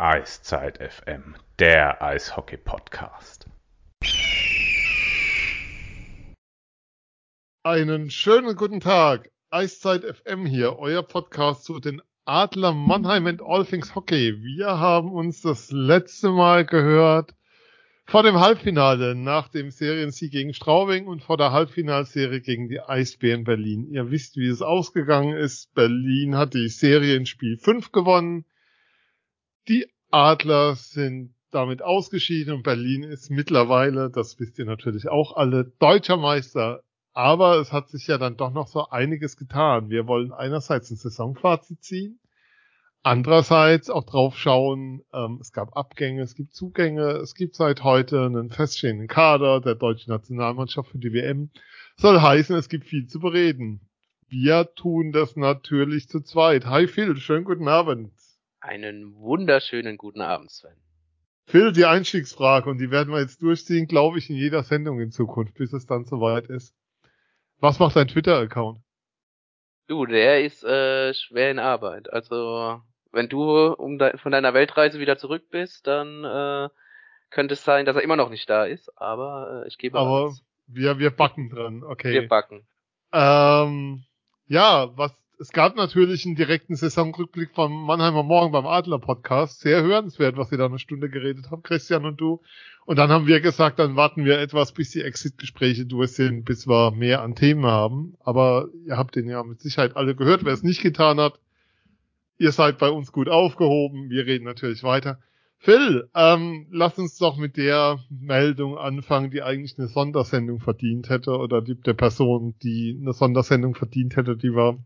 Eiszeit FM, der Eishockey-Podcast. Einen schönen guten Tag. Eiszeit FM hier, euer Podcast zu den Adler Mannheim and All Things Hockey. Wir haben uns das letzte Mal gehört vor dem Halbfinale nach dem Seriensieg gegen Straubing und vor der Halbfinalserie gegen die Eisbären Berlin. Ihr wisst, wie es ausgegangen ist. Berlin hat die Serie in Spiel 5 gewonnen. Die Adler sind damit ausgeschieden und Berlin ist mittlerweile, das wisst ihr natürlich auch alle, deutscher Meister. Aber es hat sich ja dann doch noch so einiges getan. Wir wollen einerseits ein Saisonfazit ziehen, andererseits auch drauf schauen, ähm, es gab Abgänge, es gibt Zugänge, es gibt seit heute einen feststehenden Kader der deutschen Nationalmannschaft für die WM. Soll heißen, es gibt viel zu bereden. Wir tun das natürlich zu zweit. Hi Phil, schönen guten Abend. Einen wunderschönen guten Abend, Sven. Phil, die Einstiegsfrage, und die werden wir jetzt durchziehen, glaube ich, in jeder Sendung in Zukunft, bis es dann soweit ist. Was macht dein Twitter-Account? Du, der ist äh, schwer in Arbeit. Also, wenn du um de von deiner Weltreise wieder zurück bist, dann äh, könnte es sein, dass er immer noch nicht da ist, aber äh, ich gebe Aber alles. wir, wir backen dran, okay. Wir backen. Ähm, ja, was es gab natürlich einen direkten Saisonrückblick vom Mannheimer Morgen beim Adler Podcast. Sehr hörenswert, was ihr da eine Stunde geredet habt, Christian und du. Und dann haben wir gesagt, dann warten wir etwas, bis die Exit-Gespräche durch sind, bis wir mehr an Themen haben. Aber ihr habt den ja mit Sicherheit alle gehört. Wer es nicht getan hat, ihr seid bei uns gut aufgehoben. Wir reden natürlich weiter. Phil, ähm, lass uns doch mit der Meldung anfangen, die eigentlich eine Sondersendung verdient hätte oder die, der Person, die eine Sondersendung verdient hätte, die wir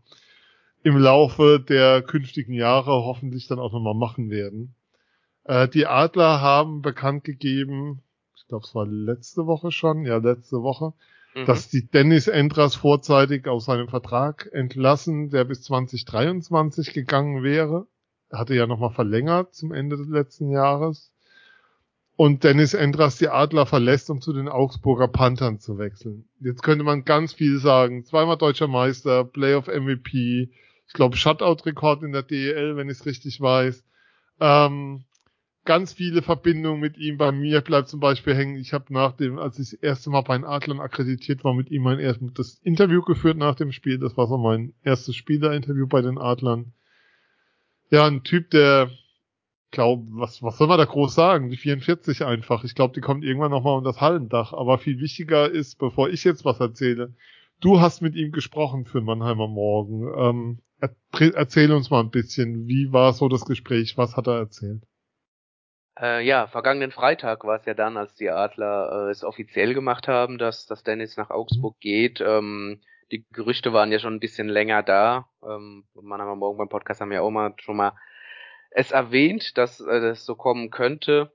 im Laufe der künftigen Jahre hoffentlich dann auch nochmal machen werden. Äh, die Adler haben bekannt gegeben, ich glaube es war letzte Woche schon, ja letzte Woche, mhm. dass die Dennis Endras vorzeitig aus seinem Vertrag entlassen, der bis 2023 gegangen wäre. Er hatte ja nochmal verlängert zum Ende des letzten Jahres. Und Dennis Endras die Adler verlässt, um zu den Augsburger Panthern zu wechseln. Jetzt könnte man ganz viel sagen. Zweimal deutscher Meister, Playoff MVP, ich glaube, Shutout-Rekord in der DEL, wenn ich es richtig weiß. Ähm, ganz viele Verbindungen mit ihm. Bei mir bleibt zum Beispiel hängen, ich habe nach dem, als ich das erste Mal bei den Adlern akkreditiert war, mit ihm mein erstes Interview geführt nach dem Spiel. Das war so mein erstes Spielerinterview bei den Adlern. Ja, ein Typ, der, glaub, was, was soll man da groß sagen? Die 44 einfach. Ich glaube, die kommt irgendwann nochmal um das Hallendach. Aber viel wichtiger ist, bevor ich jetzt was erzähle, du hast mit ihm gesprochen für Mannheimer Morgen. Ähm, erzähl uns mal ein bisschen, wie war so das Gespräch? Was hat er erzählt? Äh, ja, vergangenen Freitag war es ja dann, als die Adler äh, es offiziell gemacht haben, dass, dass Dennis nach Augsburg geht. Ähm, die Gerüchte waren ja schon ein bisschen länger da. Ähm, man haben morgen beim Podcast haben ja auch mal schon mal es erwähnt, dass äh, das so kommen könnte.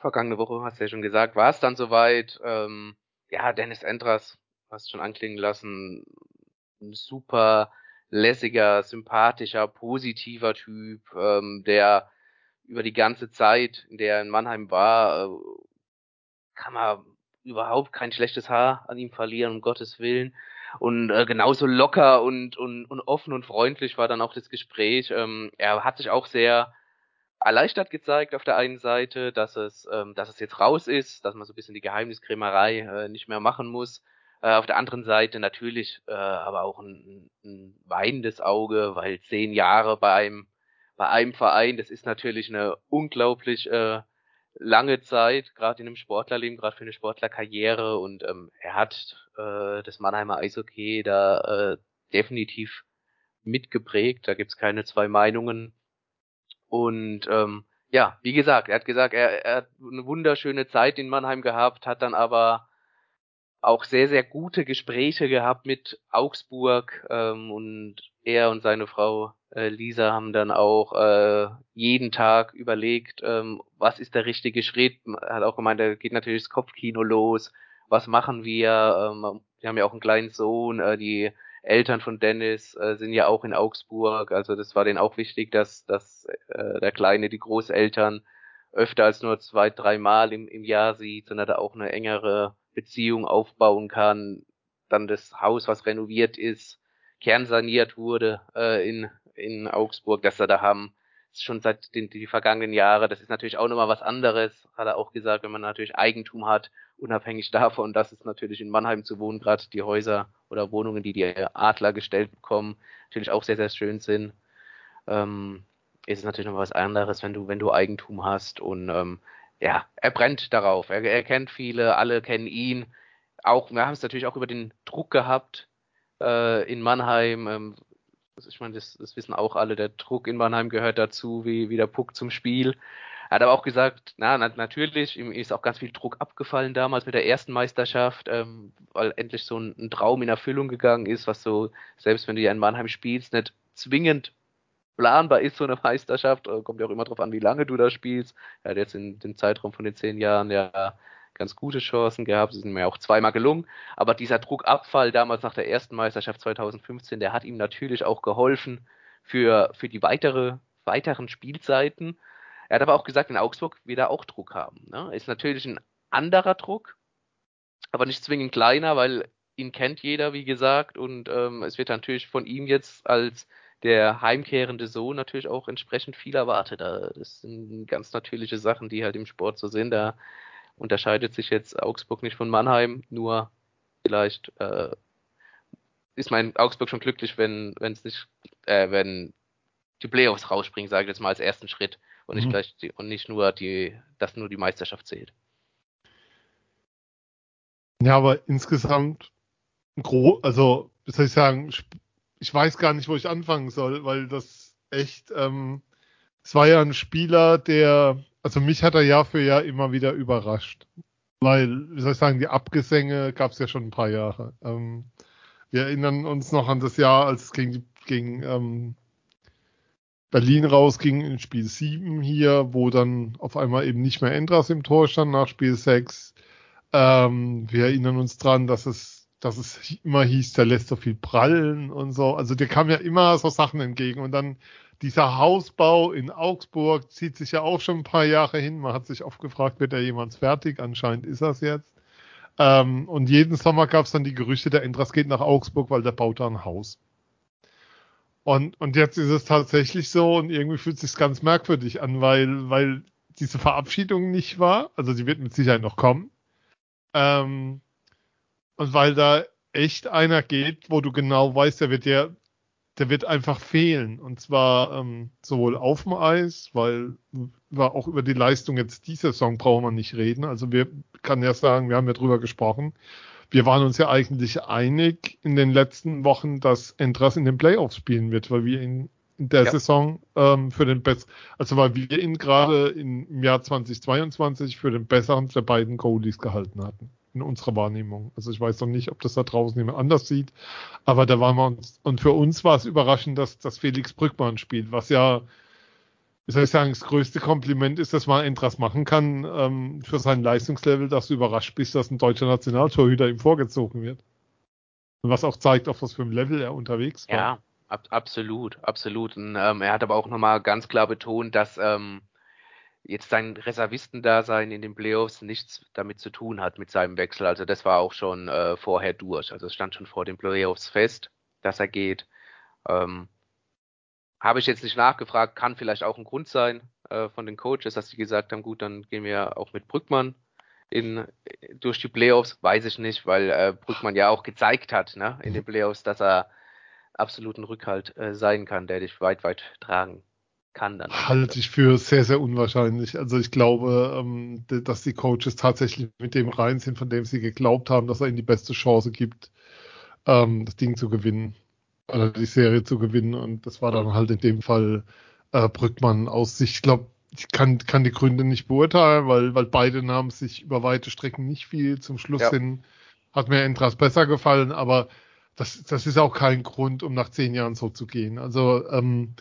Vergangene Woche hast du ja schon gesagt, war es dann soweit. Ähm, ja, Dennis Endras, hast schon anklingen lassen, ein super lässiger, sympathischer, positiver Typ, ähm, der über die ganze Zeit, in der er in Mannheim war, äh, kann man überhaupt kein schlechtes Haar an ihm verlieren, um Gottes Willen. Und äh, genauso locker und, und, und offen und freundlich war dann auch das Gespräch. Ähm, er hat sich auch sehr erleichtert gezeigt auf der einen Seite, dass es, ähm, dass es jetzt raus ist, dass man so ein bisschen die Geheimniskrämerei äh, nicht mehr machen muss. Äh, auf der anderen Seite natürlich äh, aber auch ein, ein weinendes Auge, weil zehn Jahre bei einem, bei einem Verein, das ist natürlich eine unglaublich äh, lange Zeit, gerade in einem Sportlerleben, gerade für eine Sportlerkarriere. Und ähm, er hat äh, das Mannheimer Eishockey da äh, definitiv mitgeprägt. Da gibt's keine zwei Meinungen. Und ähm, ja, wie gesagt, er hat gesagt, er, er hat eine wunderschöne Zeit in Mannheim gehabt, hat dann aber auch sehr, sehr gute Gespräche gehabt mit Augsburg ähm, und er und seine Frau äh, Lisa haben dann auch äh, jeden Tag überlegt, ähm, was ist der richtige Schritt. Er hat auch gemeint, da geht natürlich das Kopfkino los. Was machen wir? Ähm, wir haben ja auch einen kleinen Sohn. Äh, die Eltern von Dennis äh, sind ja auch in Augsburg. Also das war denen auch wichtig, dass, dass äh, der Kleine die Großeltern öfter als nur zwei, drei Mal im, im Jahr sieht, sondern da auch eine engere Beziehung aufbauen kann, dann das Haus, was renoviert ist, kernsaniert wurde äh, in, in Augsburg, dass er da haben schon seit den die vergangenen Jahre. Das ist natürlich auch nochmal was anderes, hat er auch gesagt, wenn man natürlich Eigentum hat, unabhängig davon, dass es natürlich in Mannheim zu wohnen, gerade die Häuser oder Wohnungen, die die Adler gestellt bekommen, natürlich auch sehr, sehr schön sind. Ähm, ist es natürlich noch was anderes, wenn du, wenn du Eigentum hast und ähm, ja, er brennt darauf. Er, er kennt viele, alle kennen ihn. Auch, wir haben es natürlich auch über den Druck gehabt äh, in Mannheim. Ähm, ich meine, das, das wissen auch alle, der Druck in Mannheim gehört dazu, wie, wie der Puck zum Spiel. Er hat aber auch gesagt, na, na, natürlich, ihm ist auch ganz viel Druck abgefallen damals mit der ersten Meisterschaft, ähm, weil endlich so ein, ein, Traum in Erfüllung gegangen ist, was so, selbst wenn du ja in Mannheim spielst, nicht zwingend planbar ist, so eine Meisterschaft. Äh, kommt ja auch immer darauf an, wie lange du da spielst. Er hat jetzt in dem Zeitraum von den zehn Jahren ja ganz gute Chancen gehabt. Sie sind mir auch zweimal gelungen. Aber dieser Druckabfall damals nach der ersten Meisterschaft 2015, der hat ihm natürlich auch geholfen für, für die weitere, weiteren Spielzeiten. Er hat aber auch gesagt, in Augsburg wird er auch Druck haben. Ne? Ist natürlich ein anderer Druck, aber nicht zwingend kleiner, weil ihn kennt jeder, wie gesagt, und ähm, es wird natürlich von ihm jetzt als der heimkehrende Sohn natürlich auch entsprechend viel erwartet. Das sind ganz natürliche Sachen, die halt im Sport so sind. Da unterscheidet sich jetzt Augsburg nicht von Mannheim, nur vielleicht äh, ist mein Augsburg schon glücklich, wenn wenn es nicht, äh, wenn die Playoffs rausspringen, sage ich jetzt mal als ersten Schritt und nicht mhm. gleich die, und nicht nur die, dass nur die Meisterschaft zählt. Ja, aber insgesamt also wie soll ich sagen, ich weiß gar nicht, wo ich anfangen soll, weil das echt, ähm, es war ja ein Spieler, der, also mich hat er Jahr für Jahr immer wieder überrascht. Weil, wie soll ich sagen, die Abgesänge gab es ja schon ein paar Jahre. Ähm, wir erinnern uns noch an das Jahr, als es gegen, gegen ähm, Berlin rausging in Spiel 7 hier, wo dann auf einmal eben nicht mehr Endras im Tor stand nach Spiel 6. Ähm, wir erinnern uns dran, dass es dass es immer hieß, der lässt so viel prallen und so. Also dir kam ja immer so Sachen entgegen. Und dann dieser Hausbau in Augsburg zieht sich ja auch schon ein paar Jahre hin. Man hat sich oft gefragt, wird da jemand fertig? Anscheinend ist das jetzt. Ähm, und jeden Sommer gab es dann die Gerüchte, der Endras geht nach Augsburg, weil der baut da ein Haus. Und, und jetzt ist es tatsächlich so und irgendwie fühlt es sich ganz merkwürdig an, weil, weil diese Verabschiedung nicht war. Also sie wird mit Sicherheit noch kommen. Ähm, und weil da echt einer geht, wo du genau weißt, der wird ja, der wird einfach fehlen. Und zwar ähm, sowohl auf dem Eis, weil wir auch über die Leistung jetzt dieser Saison brauchen wir nicht reden. Also wir kann ja sagen, wir haben ja drüber gesprochen. Wir waren uns ja eigentlich einig in den letzten Wochen, dass Entras in den Playoffs spielen wird, weil wir ihn in der ja. Saison ähm, für den besten, also weil wir ihn gerade im Jahr 2022 für den besseren der beiden Goalies gehalten hatten in unserer Wahrnehmung. Also ich weiß noch nicht, ob das da draußen jemand anders sieht, aber da waren wir uns, und für uns war es überraschend, dass, dass Felix Brückmann spielt, was ja, wie soll ich sagen, das größte Kompliment ist, dass man etwas machen kann ähm, für sein Leistungslevel, dass du überrascht bist, dass ein deutscher Nationaltorhüter ihm vorgezogen wird. Und was auch zeigt, auf was für einem Level er unterwegs war. Ja, ab, absolut, absolut. Und, ähm, er hat aber auch nochmal ganz klar betont, dass ähm, jetzt sein Reservistendasein in den Playoffs nichts damit zu tun hat mit seinem Wechsel. Also das war auch schon äh, vorher durch. Also es stand schon vor den Playoffs fest, dass er geht. Ähm, Habe ich jetzt nicht nachgefragt, kann vielleicht auch ein Grund sein äh, von den Coaches, dass sie gesagt haben, gut, dann gehen wir auch mit Brückmann in, durch die Playoffs. Weiß ich nicht, weil äh, Brückmann ja auch gezeigt hat ne, in den Playoffs, dass er absoluten Rückhalt äh, sein kann, der dich weit, weit tragen kann dann. Halte ich für sehr, sehr unwahrscheinlich. Also ich glaube, ähm, dass die Coaches tatsächlich mit dem rein sind, von dem sie geglaubt haben, dass er ihnen die beste Chance gibt, ähm, das Ding zu gewinnen. Oder die Serie zu gewinnen. Und das war dann halt in dem Fall äh, Brückmann aus sich. Ich glaube, ich kann, kann die Gründe nicht beurteilen, weil, weil beide Namen sich über weite Strecken nicht viel. Zum Schluss ja. hin hat mir Entras besser gefallen, aber das, das ist auch kein Grund, um nach zehn Jahren so zu gehen. Also ähm,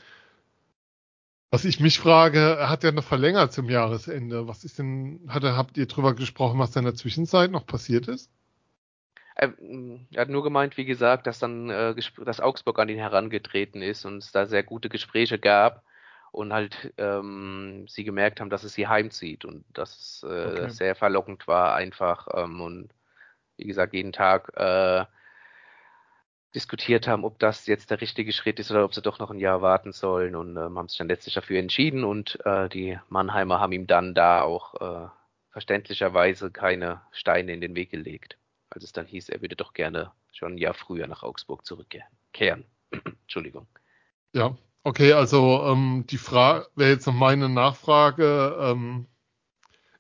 was ich mich frage, er hat ja noch verlängert zum Jahresende. Was ist denn, hat er, habt ihr drüber gesprochen, was da in der Zwischenzeit noch passiert ist? Er, er hat nur gemeint, wie gesagt, dass dann äh, dass Augsburg an ihn herangetreten ist und es da sehr gute Gespräche gab und halt ähm, sie gemerkt haben, dass es sie heimzieht und dass es äh, okay. sehr verlockend war einfach ähm, und wie gesagt jeden Tag äh, diskutiert haben, ob das jetzt der richtige Schritt ist oder ob sie doch noch ein Jahr warten sollen und ähm, haben sich dann letztlich dafür entschieden und äh, die Mannheimer haben ihm dann da auch äh, verständlicherweise keine Steine in den Weg gelegt. Als es dann hieß, er würde doch gerne schon ein Jahr früher nach Augsburg zurückkehren. Entschuldigung. Ja, okay, also ähm, die Frage wäre jetzt noch meine Nachfrage. Ähm,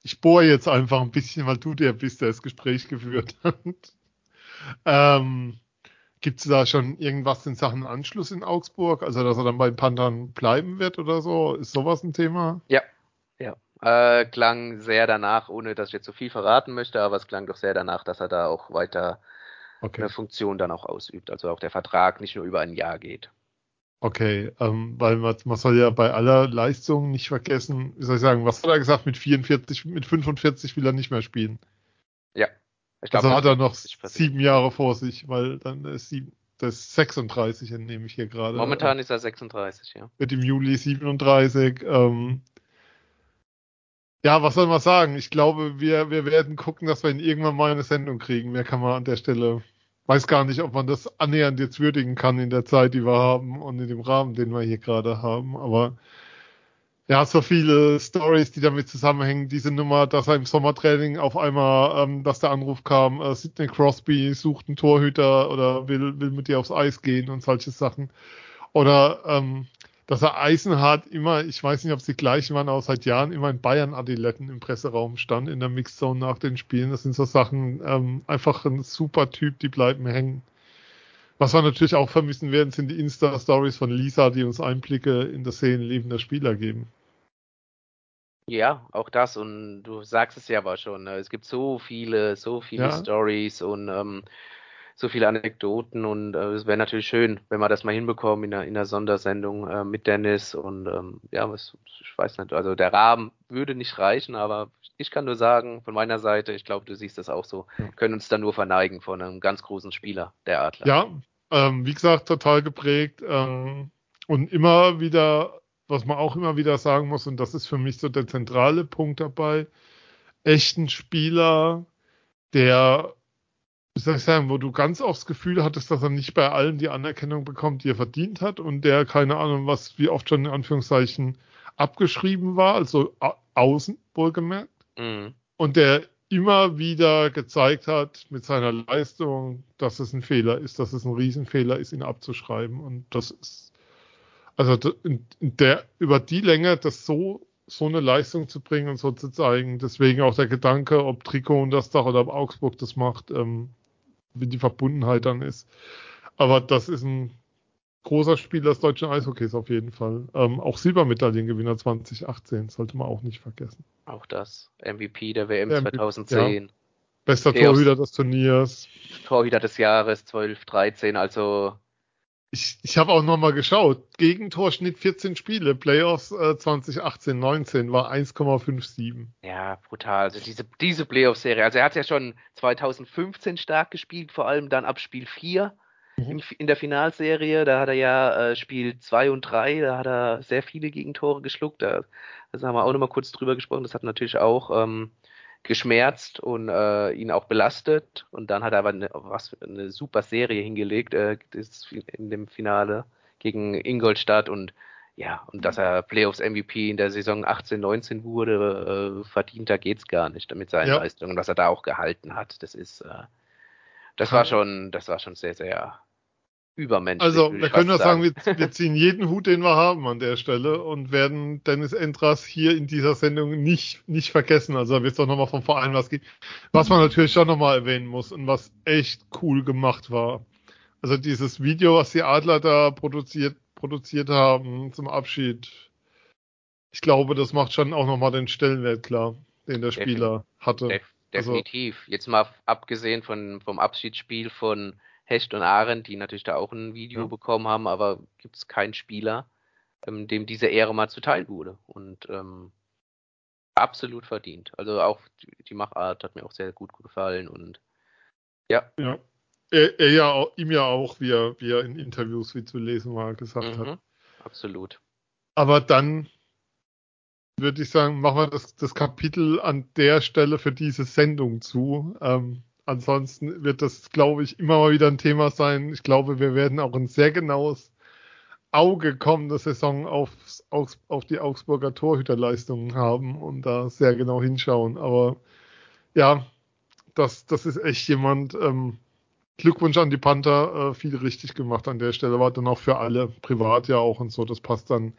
ich bohre jetzt einfach ein bisschen, weil du der bist, der das Gespräch geführt hat. ähm, Gibt es da schon irgendwas in Sachen Anschluss in Augsburg? Also, dass er dann bei den Panthern bleiben wird oder so? Ist sowas ein Thema? Ja, ja. Äh, klang sehr danach, ohne dass ich jetzt so viel verraten möchte, aber es klang doch sehr danach, dass er da auch weiter okay. eine Funktion dann auch ausübt. Also auch der Vertrag nicht nur über ein Jahr geht. Okay, ähm, weil man, man, soll ja bei aller Leistung nicht vergessen, wie soll ich sagen, was hat er gesagt, mit 44, mit 45 will er nicht mehr spielen. Ja, ich glaub, also hat er noch sieben Jahre vor sich, weil dann ist sieben, das ist 36, nehme ich hier gerade. Momentan ist er 36, ja. Mit dem Juli 37. Ähm, ja, was soll man sagen? Ich glaube, wir, wir werden gucken, dass wir ihn irgendwann mal eine Sendung kriegen. Mehr kann man an der Stelle. Weiß gar nicht, ob man das annähernd jetzt würdigen kann in der Zeit, die wir haben und in dem Rahmen, den wir hier gerade haben. Aber ja, so viele Stories, die damit zusammenhängen. Diese Nummer, dass er im Sommertraining auf einmal, ähm, dass der Anruf kam, äh, Sidney Crosby sucht einen Torhüter oder will, will mit dir aufs Eis gehen und solche Sachen. Oder ähm, dass er Eisenhardt immer, ich weiß nicht, ob es die gleichen waren, aber seit Jahren immer in Bayern-Adiletten im Presseraum stand, in der Mixzone nach den Spielen. Das sind so Sachen, ähm, einfach ein super Typ, die bleiben hängen. Was wir natürlich auch vermissen werden, sind die Insta-Stories von Lisa, die uns Einblicke in das Seelenleben der Spieler geben. Ja, auch das. Und du sagst es ja aber schon. Ne? Es gibt so viele, so viele ja. Stories und ähm, so viele Anekdoten. Und äh, es wäre natürlich schön, wenn wir das mal hinbekommen in einer, in einer Sondersendung äh, mit Dennis. Und ähm, ja, was, ich weiß nicht. Also der Rahmen würde nicht reichen, aber ich kann nur sagen, von meiner Seite, ich glaube, du siehst das auch so, ja. können uns da nur verneigen von einem ganz großen Spieler, der Adler. Ja, ähm, wie gesagt, total geprägt ähm, und immer wieder, was man auch immer wieder sagen muss, und das ist für mich so der zentrale Punkt dabei, echten Spieler, der, wie soll ich sagen, wo du ganz oft das Gefühl hattest, dass er nicht bei allen die Anerkennung bekommt, die er verdient hat und der, keine Ahnung, was wie oft schon in Anführungszeichen abgeschrieben war, also außen wohlgemerkt. Mhm. Und der immer wieder gezeigt hat mit seiner Leistung, dass es ein Fehler ist, dass es ein Riesenfehler ist, ihn abzuschreiben. Und das ist, also der, über die Länge, das so, so eine Leistung zu bringen und so zu zeigen. Deswegen auch der Gedanke, ob Trikot und das Dach oder ob Augsburg das macht, ähm, wie die Verbundenheit dann ist. Aber das ist ein großer Spieler des deutschen Eishockeys auf jeden Fall. Ähm, auch Silbermedaillengewinner 2018, sollte man auch nicht vergessen. Auch das. MVP der WM MVP, 2010. Ja. Bester Torhüter des Turniers. Torhüter des Jahres 12, 13, also. Ich, ich habe auch nochmal geschaut. Gegentorschnitt 14 Spiele, Playoffs äh, 2018, 19 war 1,57. Ja, brutal. Also diese, diese Playoff-Serie. Also er hat ja schon 2015 stark gespielt, vor allem dann ab Spiel 4 Mhm. In der Finalserie, da hat er ja äh, Spiel 2 und 3, da hat er sehr viele Gegentore geschluckt. Da, da haben wir auch nochmal kurz drüber gesprochen. Das hat natürlich auch ähm, geschmerzt und äh, ihn auch belastet. Und dann hat er aber eine, was eine super Serie hingelegt äh, in dem Finale gegen Ingolstadt und ja, und dass er Playoffs MVP in der Saison 18, 19 wurde, äh, verdienter geht's gar nicht mit seinen ja. Leistungen, was er da auch gehalten hat. Das ist, äh, das war schon, das war schon sehr, sehr übermenschlich. Also, wir können nur sagen, wir, wir, ziehen jeden Hut, den wir haben an der Stelle und werden Dennis Endras hier in dieser Sendung nicht, nicht vergessen. Also, da wird es doch nochmal vom Verein was geben. Was man natürlich schon nochmal erwähnen muss und was echt cool gemacht war. Also, dieses Video, was die Adler da produziert, produziert haben zum Abschied. Ich glaube, das macht schon auch nochmal den Stellenwert klar, den der Spieler hatte. Def also definitiv. Also, Jetzt mal abgesehen von, vom Abschiedsspiel von Hecht und Arendt, die natürlich da auch ein Video ja. bekommen haben, aber gibt es keinen Spieler, ähm, dem diese Ehre mal zuteil wurde. Und ähm, absolut verdient. Also auch die, Machart hat mir auch sehr gut gefallen und ja. Ja. Er, er ja auch, ihm ja auch, wie er, wie er in Interviews wie zu lesen war, gesagt mhm, hat. Absolut. Aber dann würde ich sagen, machen wir das, das Kapitel an der Stelle für diese Sendung zu. Ähm, ansonsten wird das, glaube ich, immer mal wieder ein Thema sein. Ich glaube, wir werden auch ein sehr genaues Auge kommende Saison auf, auf, auf die Augsburger Torhüterleistungen haben und da sehr genau hinschauen. Aber ja, das, das ist echt jemand. Ähm, Glückwunsch an die Panther, äh, viel richtig gemacht an der Stelle, war dann auch für alle, privat ja auch und so, das passt dann.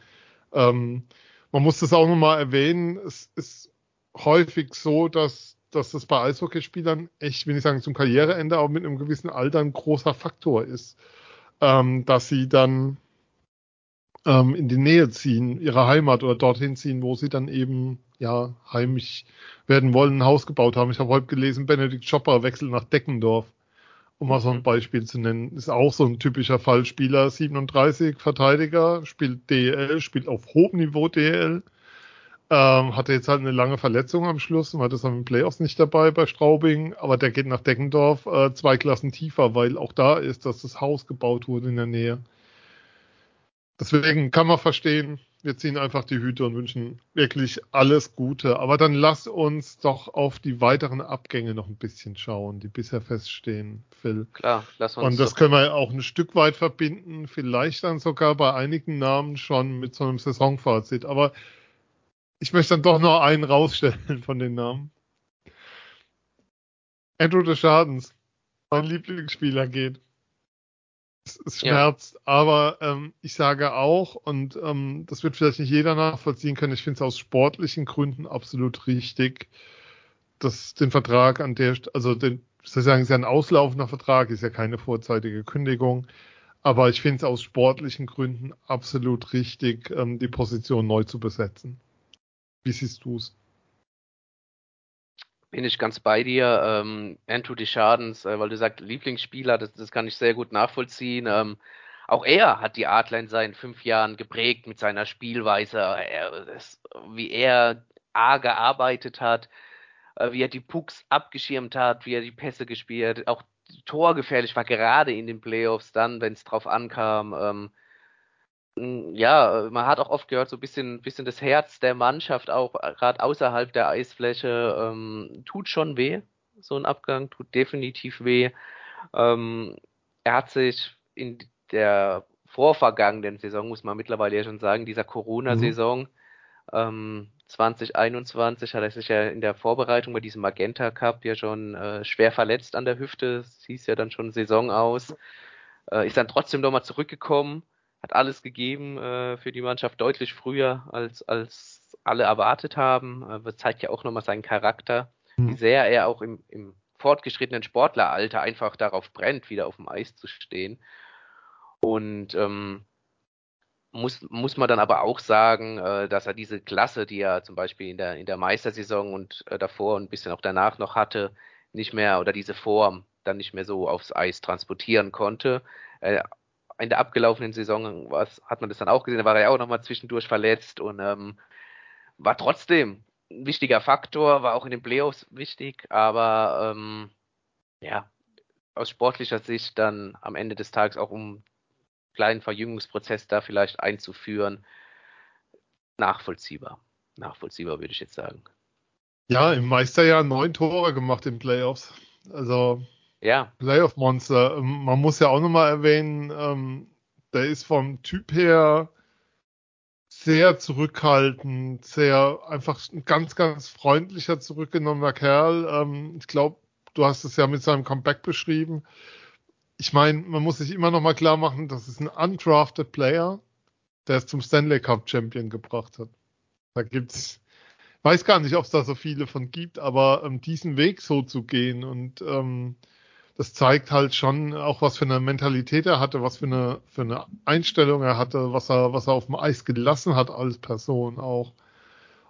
Ähm, man muss das auch nochmal erwähnen, es ist häufig so, dass, dass das bei Eishockeyspielern echt, will ich sagen, zum Karriereende auch mit einem gewissen Alter ein großer Faktor ist, ähm, dass sie dann ähm, in die Nähe ziehen, ihre Heimat oder dorthin ziehen, wo sie dann eben ja heimisch werden wollen, ein Haus gebaut haben. Ich habe heute gelesen, Benedikt Schopper wechselt nach Deckendorf, um mal so ein mhm. Beispiel zu nennen. Ist auch so ein typischer Fallspieler, 37 Verteidiger, spielt DL, spielt auf hohem Niveau DL. Ähm, hatte jetzt halt eine lange Verletzung am Schluss und war das am Playoffs nicht dabei bei Straubing, aber der geht nach Deckendorf äh, zwei Klassen tiefer, weil auch da ist, dass das Haus gebaut wurde in der Nähe. Deswegen kann man verstehen, wir ziehen einfach die Hüte und wünschen wirklich alles Gute. Aber dann lass uns doch auf die weiteren Abgänge noch ein bisschen schauen, die bisher feststehen, Phil. Klar, lass uns. Und das können wir auch ein Stück weit verbinden, vielleicht dann sogar bei einigen Namen schon mit so einem Saisonfazit. Aber ich möchte dann doch noch einen rausstellen von den Namen. Andrew des Schadens, mein Lieblingsspieler geht es schmerzt. Ja. Aber ähm, ich sage auch, und ähm, das wird vielleicht nicht jeder nachvollziehen können, ich finde es aus sportlichen Gründen absolut richtig, dass den Vertrag an der, also den, sozusagen ist ja ein auslaufender Vertrag, ist ja keine vorzeitige Kündigung. Aber ich finde es aus sportlichen Gründen absolut richtig, ähm, die Position neu zu besetzen. Wie siehst du es? bin ich ganz bei dir. Ähm, Andrew Deschardens, äh, weil du sagst Lieblingsspieler, das, das kann ich sehr gut nachvollziehen. Ähm, auch er hat die Adler in seinen fünf Jahren geprägt mit seiner Spielweise, er, das, wie er A gearbeitet hat, äh, wie er die Pucks abgeschirmt hat, wie er die Pässe gespielt hat, auch torgefährlich war, gerade in den Playoffs dann, wenn es drauf ankam. Ähm, hm, ja, man hat auch oft gehört, so ein bisschen, bisschen das Herz der Mannschaft auch, äh, gerade außerhalb der Eisfläche, ähm, tut schon weh. So ein Abgang tut definitiv weh. Ähm, er hat sich in der vorvergangenen Saison, muss man mittlerweile ja schon sagen, dieser Corona-Saison mhm. ähm, 2021 hat er sich ja in der Vorbereitung bei diesem Magenta Cup ja schon äh, schwer verletzt an der Hüfte. Es hieß ja dann schon Saison aus. Äh, ist dann trotzdem nochmal zurückgekommen hat alles gegeben äh, für die Mannschaft deutlich früher, als, als alle erwartet haben. Äh, zeigt ja auch nochmal seinen Charakter, mhm. wie sehr er auch im, im fortgeschrittenen Sportleralter einfach darauf brennt, wieder auf dem Eis zu stehen. Und ähm, muss, muss man dann aber auch sagen, äh, dass er diese Klasse, die er zum Beispiel in der, in der Meistersaison und äh, davor und ein bisschen auch danach noch hatte, nicht mehr oder diese Form dann nicht mehr so aufs Eis transportieren konnte. Äh, in der abgelaufenen Saison was, hat man das dann auch gesehen, da war er ja auch nochmal zwischendurch verletzt und ähm, war trotzdem ein wichtiger Faktor, war auch in den Playoffs wichtig, aber ähm, ja, aus sportlicher Sicht dann am Ende des Tages auch um einen kleinen Verjüngungsprozess da vielleicht einzuführen, nachvollziehbar. Nachvollziehbar würde ich jetzt sagen. Ja, im Meisterjahr neun Tore gemacht in Playoffs. Also ja. Playoff Monster. Ähm, man muss ja auch nochmal erwähnen, ähm, der ist vom Typ her sehr zurückhaltend, sehr einfach ein ganz, ganz freundlicher, zurückgenommener Kerl. Ähm, ich glaube, du hast es ja mit seinem Comeback beschrieben. Ich meine, man muss sich immer noch mal klar machen, das ist ein undrafted Player, der es zum Stanley Cup Champion gebracht hat. Da gibt's, weiß gar nicht, ob es da so viele von gibt, aber ähm, diesen Weg so zu gehen und ähm, das zeigt halt schon auch, was für eine Mentalität er hatte, was für eine, für eine Einstellung er hatte, was er, was er auf dem Eis gelassen hat als Person auch.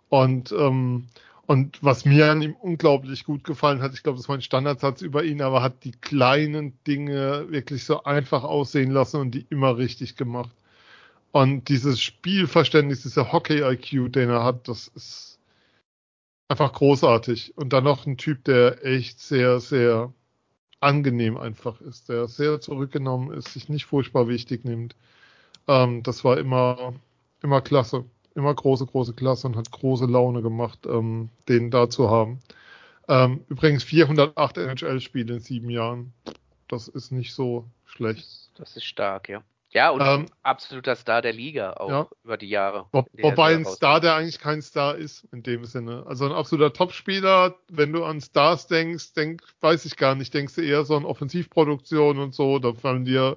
Und, ähm, und was mir an ihm unglaublich gut gefallen hat, ich glaube, das war ein Standardsatz über ihn, aber hat die kleinen Dinge wirklich so einfach aussehen lassen und die immer richtig gemacht. Und dieses Spielverständnis, dieser Hockey-IQ, den er hat, das ist einfach großartig. Und dann noch ein Typ, der echt sehr, sehr angenehm einfach ist, der sehr zurückgenommen ist, sich nicht furchtbar wichtig nimmt. Ähm, das war immer, immer klasse. Immer große, große Klasse und hat große Laune gemacht, ähm, den da zu haben. Ähm, übrigens 408 NHL-Spiele in sieben Jahren. Das ist nicht so schlecht. Das, das ist stark, ja. Ja, und Ähm, absoluter Star der Liga auch ja. über die Jahre. Wo, wobei ein Star, der eigentlich kein Star ist, in dem Sinne. Also ein absoluter Topspieler, wenn du an Stars denkst, denk, weiß ich gar nicht, denkst du eher so an Offensivproduktion und so, da fallen dir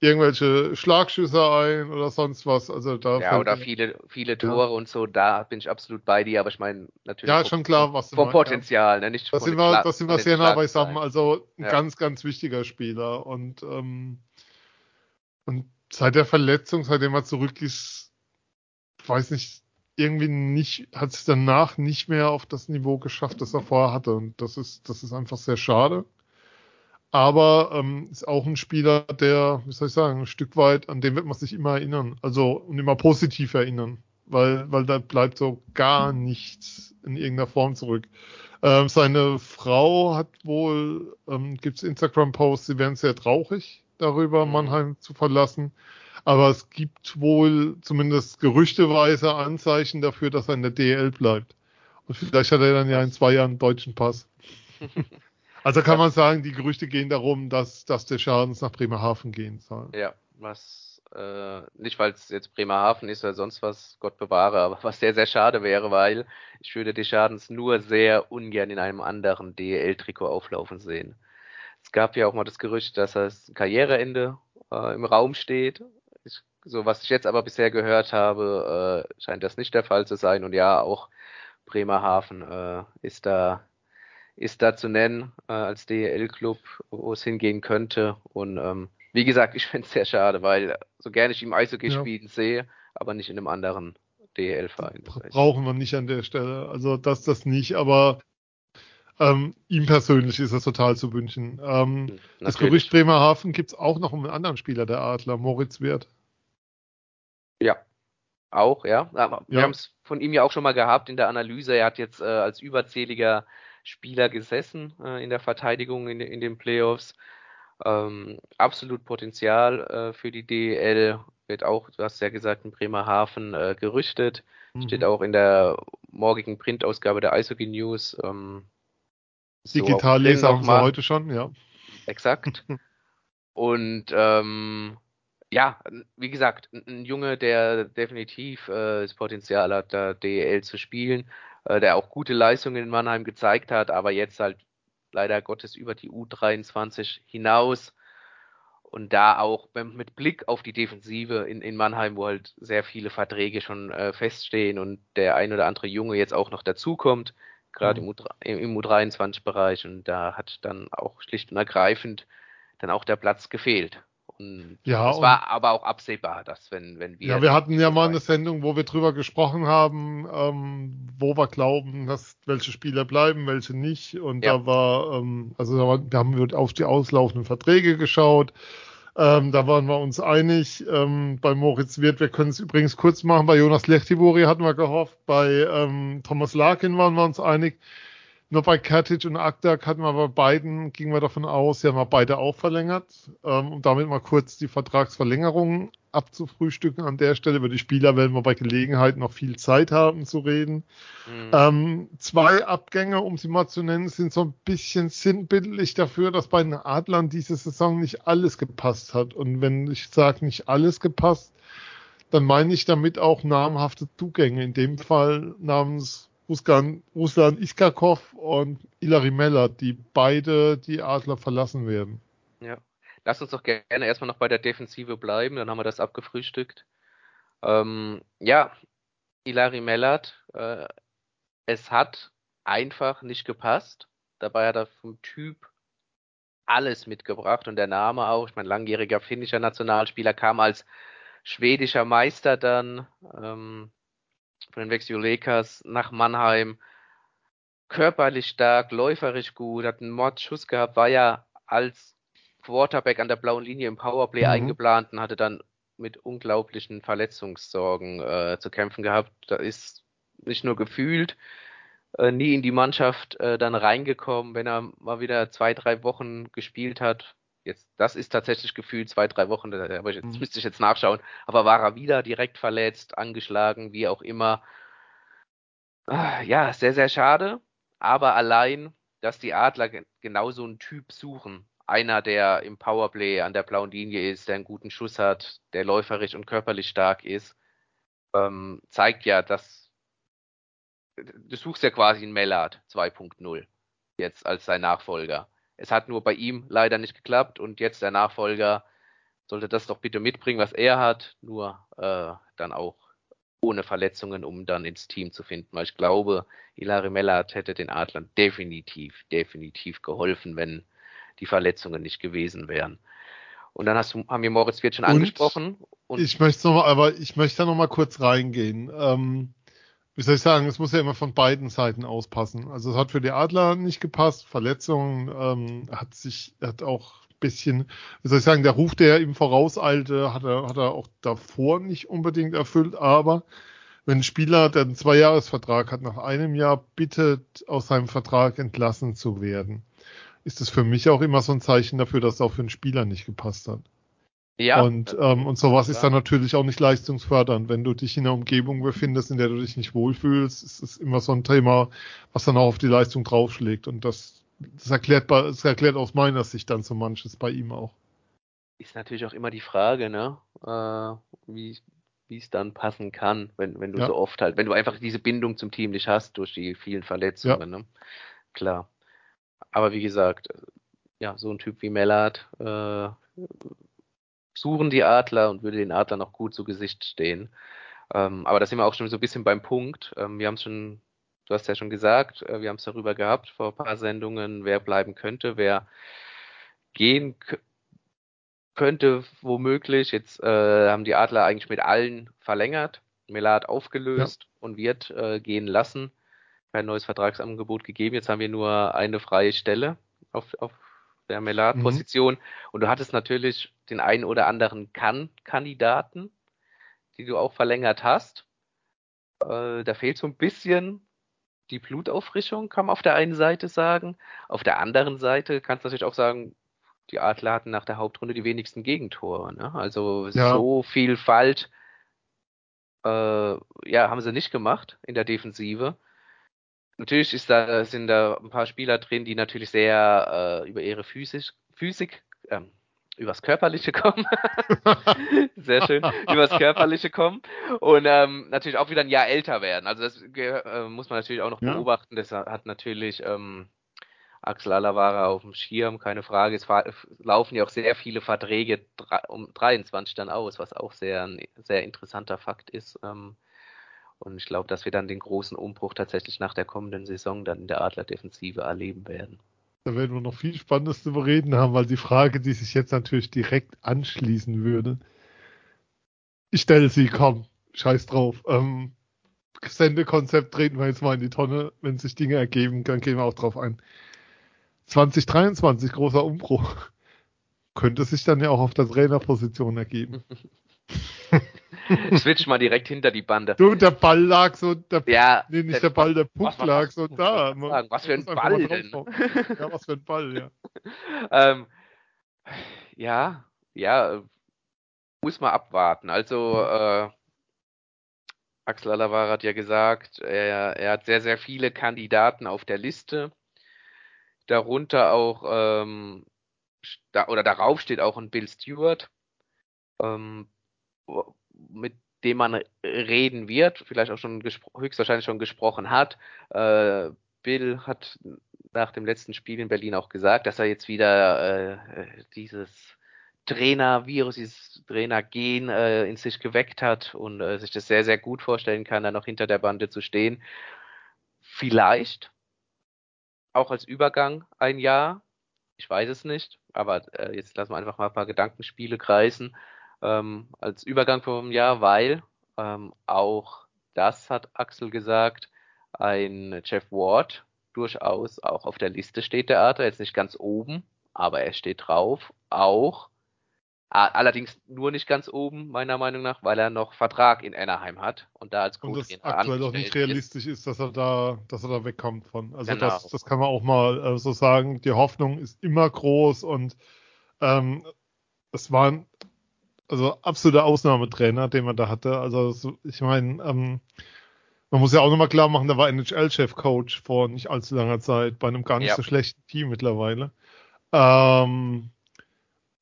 irgendwelche Schlagschüsse ein oder sonst was. Also da Ja, oder viele, viele Tore und so, da bin ich absolut bei dir, aber ich meine natürlich Ja, schon klar, was du vom ja. Potenzial, ne? nicht Da von sind wir, Schla- da sind wir sehr nah beisammen. Also ein Ja. ganz, ganz wichtiger Spieler. Und, ähm, und seit der Verletzung, seitdem er zurück ist, weiß nicht, irgendwie nicht, hat es danach nicht mehr auf das Niveau geschafft, das er vorher hatte. Und das ist, das ist einfach sehr schade. Aber ähm, ist auch ein Spieler, der, wie soll ich sagen, ein Stück weit, an den wird man sich immer erinnern. Also und immer positiv erinnern. Weil, weil da bleibt so gar nichts in irgendeiner Form zurück. Ähm, seine Frau hat wohl, ähm, gibt's Instagram-Posts, sie wären sehr traurig darüber. Mannheim zu verlassen. Aber es gibt wohl zumindest gerüchteweise Anzeichen dafür, dass er in der DL bleibt. Und vielleicht hat er dann ja in zwei Jahren einen deutschen Pass. Also kann man sagen, die Gerüchte gehen darum, dass, dass der Schadens nach Bremerhaven gehen soll. Ja, was äh, nicht, weil es jetzt Bremerhaven ist oder sonst was, Gott bewahre, aber was sehr, sehr schade wäre, weil ich würde die Schadens nur sehr ungern in einem anderen DEL-Trikot auflaufen sehen. Es gab ja auch mal das Gerücht, dass das Karriereende äh, im Raum steht. Ich, so was ich jetzt aber bisher gehört habe, äh, scheint das nicht der Fall zu sein. Und ja, auch Bremerhaven äh, ist da ist da zu nennen äh, als DEL-Club, wo es hingehen könnte. Und ähm, wie gesagt, ich finde es sehr schade, weil so gerne ich ihm Eishockey Ja. spielen sehe, aber nicht in einem anderen DEL-Verein. Brauchen wir nicht an der Stelle. Also das, das nicht, aber ähm, ihm persönlich ist es total zu wünschen. Ähm, hm, das. Gerücht Bremerhaven gibt's auch noch um einen anderen Spieler der Adler, Moritz Wirth. Ja, auch, ja. Aber wir Ja. haben es von ihm ja auch schon mal gehabt in der Analyse. Er hat jetzt äh, als überzähliger Spieler gesessen äh, in der Verteidigung in, in den Playoffs. Ähm, absolut Potenzial äh, für die DEL. Wird auch, du hast ja gesagt, in Bremerhaven äh, gerüchtet. Steht Mhm. auch in der morgigen Printausgabe der Eishockey News. Ähm, Digitalleser drin haben nochmal. heute schon, ja. Exakt. Und ähm, ja, wie gesagt, ein, Junge, der definitiv äh, das Potenzial hat, da DEL zu spielen, äh, der auch gute Leistungen in Mannheim gezeigt hat, aber jetzt halt leider Gottes über die U23 hinaus. Und da auch mit Blick auf die Defensive in, in Mannheim, wo halt sehr viele Verträge schon äh, feststehen und der ein oder andere Junge jetzt auch noch dazukommt, gerade Mhm. im, U3 im, im U23-Bereich. Und da hat dann auch schlicht und ergreifend dann auch der Platz gefehlt. Und Ja, es und- war aber auch absehbar, dass wenn, wenn wir. Ja, wir hatten ja mal eine das Sendung, wo wir drüber gesprochen haben, ähm, wo wir glauben, dass welche Spieler bleiben, welche nicht. Und Ja. da war, ähm, also da war, wir haben wir auf die auslaufenden Verträge geschaut. Ähm, da waren wir uns einig. Ähm, bei Moritz Wirth, wir können es übrigens kurz machen. Bei Jonas Lechtivori hatten wir gehofft. Bei ähm, Thomas Larkin waren wir uns einig. Nur bei Katic und Akdak hatten wir bei beiden, gingen wir davon aus, die haben wir beide auch verlängert. Ähm, um damit mal kurz die Vertragsverlängerungen abzufrühstücken. An der Stelle über die Spieler werden wir bei Gelegenheit noch viel Zeit haben zu reden. Mhm. Ähm, zwei Abgänge, um sie mal zu nennen, sind so ein bisschen sinnbildlich dafür, dass bei den Adlern diese Saison nicht alles gepasst hat. Und wenn ich sage, nicht alles gepasst, dann meine ich damit auch namhafte Zugänge. In dem Fall namens Ruslan, Ruslan Iskakov und Ilari Meller, die beide die Adler verlassen werden. Ja. Lass uns doch gerne erstmal noch bei der Defensive bleiben, dann haben wir das abgefrühstückt. Ähm, ja, Ilari Mellert, äh, es hat einfach nicht gepasst. Dabei hat er vom Typ alles mitgebracht und der Name auch. Ich meine, langjähriger finnischer Nationalspieler kam als schwedischer Meister dann ähm, von den Vexio Lakers nach Mannheim. Körperlich stark, läuferisch gut, hat einen Mordschuss gehabt, war ja als Quarterback an der blauen Linie im Powerplay Mhm. eingeplant und hatte dann mit unglaublichen Verletzungssorgen äh, zu kämpfen gehabt. Da ist nicht nur gefühlt äh, nie in die Mannschaft äh, dann reingekommen, wenn er mal wieder zwei, drei Wochen gespielt hat. Jetzt, das ist tatsächlich gefühlt zwei, drei Wochen, da- aber jetzt Mhm. müsste ich jetzt nachschauen. Aber war er wieder direkt verletzt, angeschlagen, wie auch immer. Ah, Ja, sehr, sehr schade. aber allein, dass die Adler genau so einen Typ suchen, einer, der im Powerplay an der blauen Linie ist, der einen guten Schuss hat, der läuferisch und körperlich stark ist, ähm, zeigt ja, dass du suchst ja quasi einen Mellard 2.0 jetzt als sein Nachfolger. Es hat nur bei ihm leider nicht geklappt und jetzt der Nachfolger sollte das doch bitte mitbringen, was er hat, nur äh, dann auch ohne Verletzungen, um dann ins Team zu finden. Weil ich glaube, Hilary Mellard hätte den Adlern definitiv, definitiv geholfen, wenn die Verletzungen nicht gewesen wären. Und dann hast du, haben wir Moritz Wirt schon und angesprochen. Und ich möchte noch mal, aber ich möchte da noch mal kurz reingehen. Ähm, wie soll ich sagen, es muss ja immer von beiden Seiten auspassen. Also es hat für die Adler nicht gepasst, Verletzungen ähm, hat sich, hat auch bisschen, wie soll ich sagen, der Ruf, der ihm vorauseilte, hat er, hat er auch davor nicht unbedingt erfüllt, aber wenn ein Spieler, der einen Zweijahresvertrag hat, nach einem Jahr bittet, aus seinem Vertrag entlassen zu werden, ist es für mich auch immer so ein Zeichen dafür, dass es auch für einen Spieler nicht gepasst hat. Ja. Und, ähm, und sowas ist dann natürlich auch nicht leistungsfördernd. Wenn du dich in einer Umgebung befindest, in der du dich nicht wohlfühlst, ist es immer so ein Thema, was dann auch auf die Leistung draufschlägt. Und das, das erklärt, das erklärt aus meiner Sicht dann so manches bei ihm auch. Ist natürlich auch immer die Frage, ne, äh, wie, wie es dann passen kann, wenn, wenn du ja. so oft halt, wenn du einfach diese Bindung zum Team nicht hast durch die vielen Verletzungen, ja. ne? Klar. Aber wie gesagt, ja, so ein Typ wie Mellard äh, suchen die Adler und würde den Adler noch gut zu Gesicht stehen. Ähm, aber da sind wir auch schon so ein bisschen beim Punkt. Ähm, wir haben es schon, du hast ja schon gesagt, äh, wir haben es darüber gehabt vor ein paar Sendungen, wer bleiben könnte, wer gehen könnte, womöglich. Jetzt äh, haben die Adler eigentlich mit allen verlängert, Mellard aufgelöst ja. und wird äh, gehen lassen kein neues Vertragsangebot gegeben. Jetzt haben wir nur eine freie Stelle auf, auf der Mellard-Position. Mhm. Und du hattest natürlich den einen oder anderen Kann-Kandidaten, die du auch verlängert hast. Äh, da fehlt so ein bisschen die Blutauffrischung, kann man auf der einen Seite sagen. Auf der anderen Seite kannst du natürlich auch sagen, die Adler hatten nach der Hauptrunde die wenigsten Gegentore. Ne? Also ja. so viel Falt äh, ja, haben sie nicht gemacht in der Defensive. Natürlich ist da, sind da ein paar Spieler drin, die natürlich sehr äh, über ihre Physisch, Physik, ähm, übers Körperliche kommen. sehr schön, übers Körperliche kommen. Und ähm, natürlich auch wieder ein Jahr älter werden. Also das äh, muss man natürlich auch noch ja. beobachten. Das hat natürlich ähm, Axel Alavara auf dem Schirm, keine Frage. Es laufen ja auch sehr viele Verträge um 23 dann aus, was auch sehr ein sehr interessanter Fakt ist. Ähm, und ich glaube, dass wir dann den großen Umbruch tatsächlich nach der kommenden Saison dann in der Adler-Defensive erleben werden. Da werden wir noch viel Spannendes zu bereden haben, weil die Frage, die sich jetzt natürlich direkt anschließen würde, ich stelle sie, komm, scheiß drauf. Ähm, Sendekonzept treten wir jetzt mal in die Tonne. Wenn sich Dinge ergeben, dann gehen wir auch drauf ein. 2023, großer Umbruch. Könnte sich dann ja auch auf der Trainerposition ergeben. Switch mal direkt hinter die Bande. Du, der Ball lag so, der, ja, nee, nicht der, Ball, der Puck was, lag so da. Sagen, was für ein Ball denn? Ja, was für ein Ball, ja. ähm, ja, ja, muss man abwarten. Also, äh, Axel Alavara hat ja gesagt, er, er hat sehr, sehr viele Kandidaten auf der Liste. Darunter auch, ähm, da, oder darauf steht auch ein Bill Stewart. Ähm, mit dem man reden wird, vielleicht auch schon höchstwahrscheinlich schon gesprochen hat. Äh, Bill hat nach dem letzten Spiel in Berlin auch gesagt, dass er jetzt wieder äh, dieses Trainer-Virus, dieses Trainer-Gen äh, in sich geweckt hat und äh, sich das sehr, sehr gut vorstellen kann, da noch hinter der Bande zu stehen. Vielleicht auch als Übergang ein Jahr. Ich weiß es nicht, aber äh, jetzt lassen wir einfach mal ein paar Gedankenspiele kreisen ähm, als Übergang vom Jahr, weil ähm, auch das hat Axel gesagt, ein Jeff Ward durchaus auch auf der Liste steht der Art, jetzt nicht ganz oben, aber er steht drauf, auch allerdings nur nicht ganz oben, meiner Meinung nach, weil er noch Vertrag in Anaheim hat und da als Co-Trainer Und aktuell auch nicht realistisch ist. ist, dass er da, dass er da wegkommt von. Also genau. das, das kann man auch mal äh, so sagen. Die Hoffnung ist immer groß und ähm, es waren also absoluter Ausnahmetrainer, den man da hatte. Also ich meine, ähm, Man muss ja auch nochmal klar machen, da war NHL-Chef-Coach vor nicht allzu langer Zeit bei einem gar nicht Ja. so schlechten Team mittlerweile. Ähm,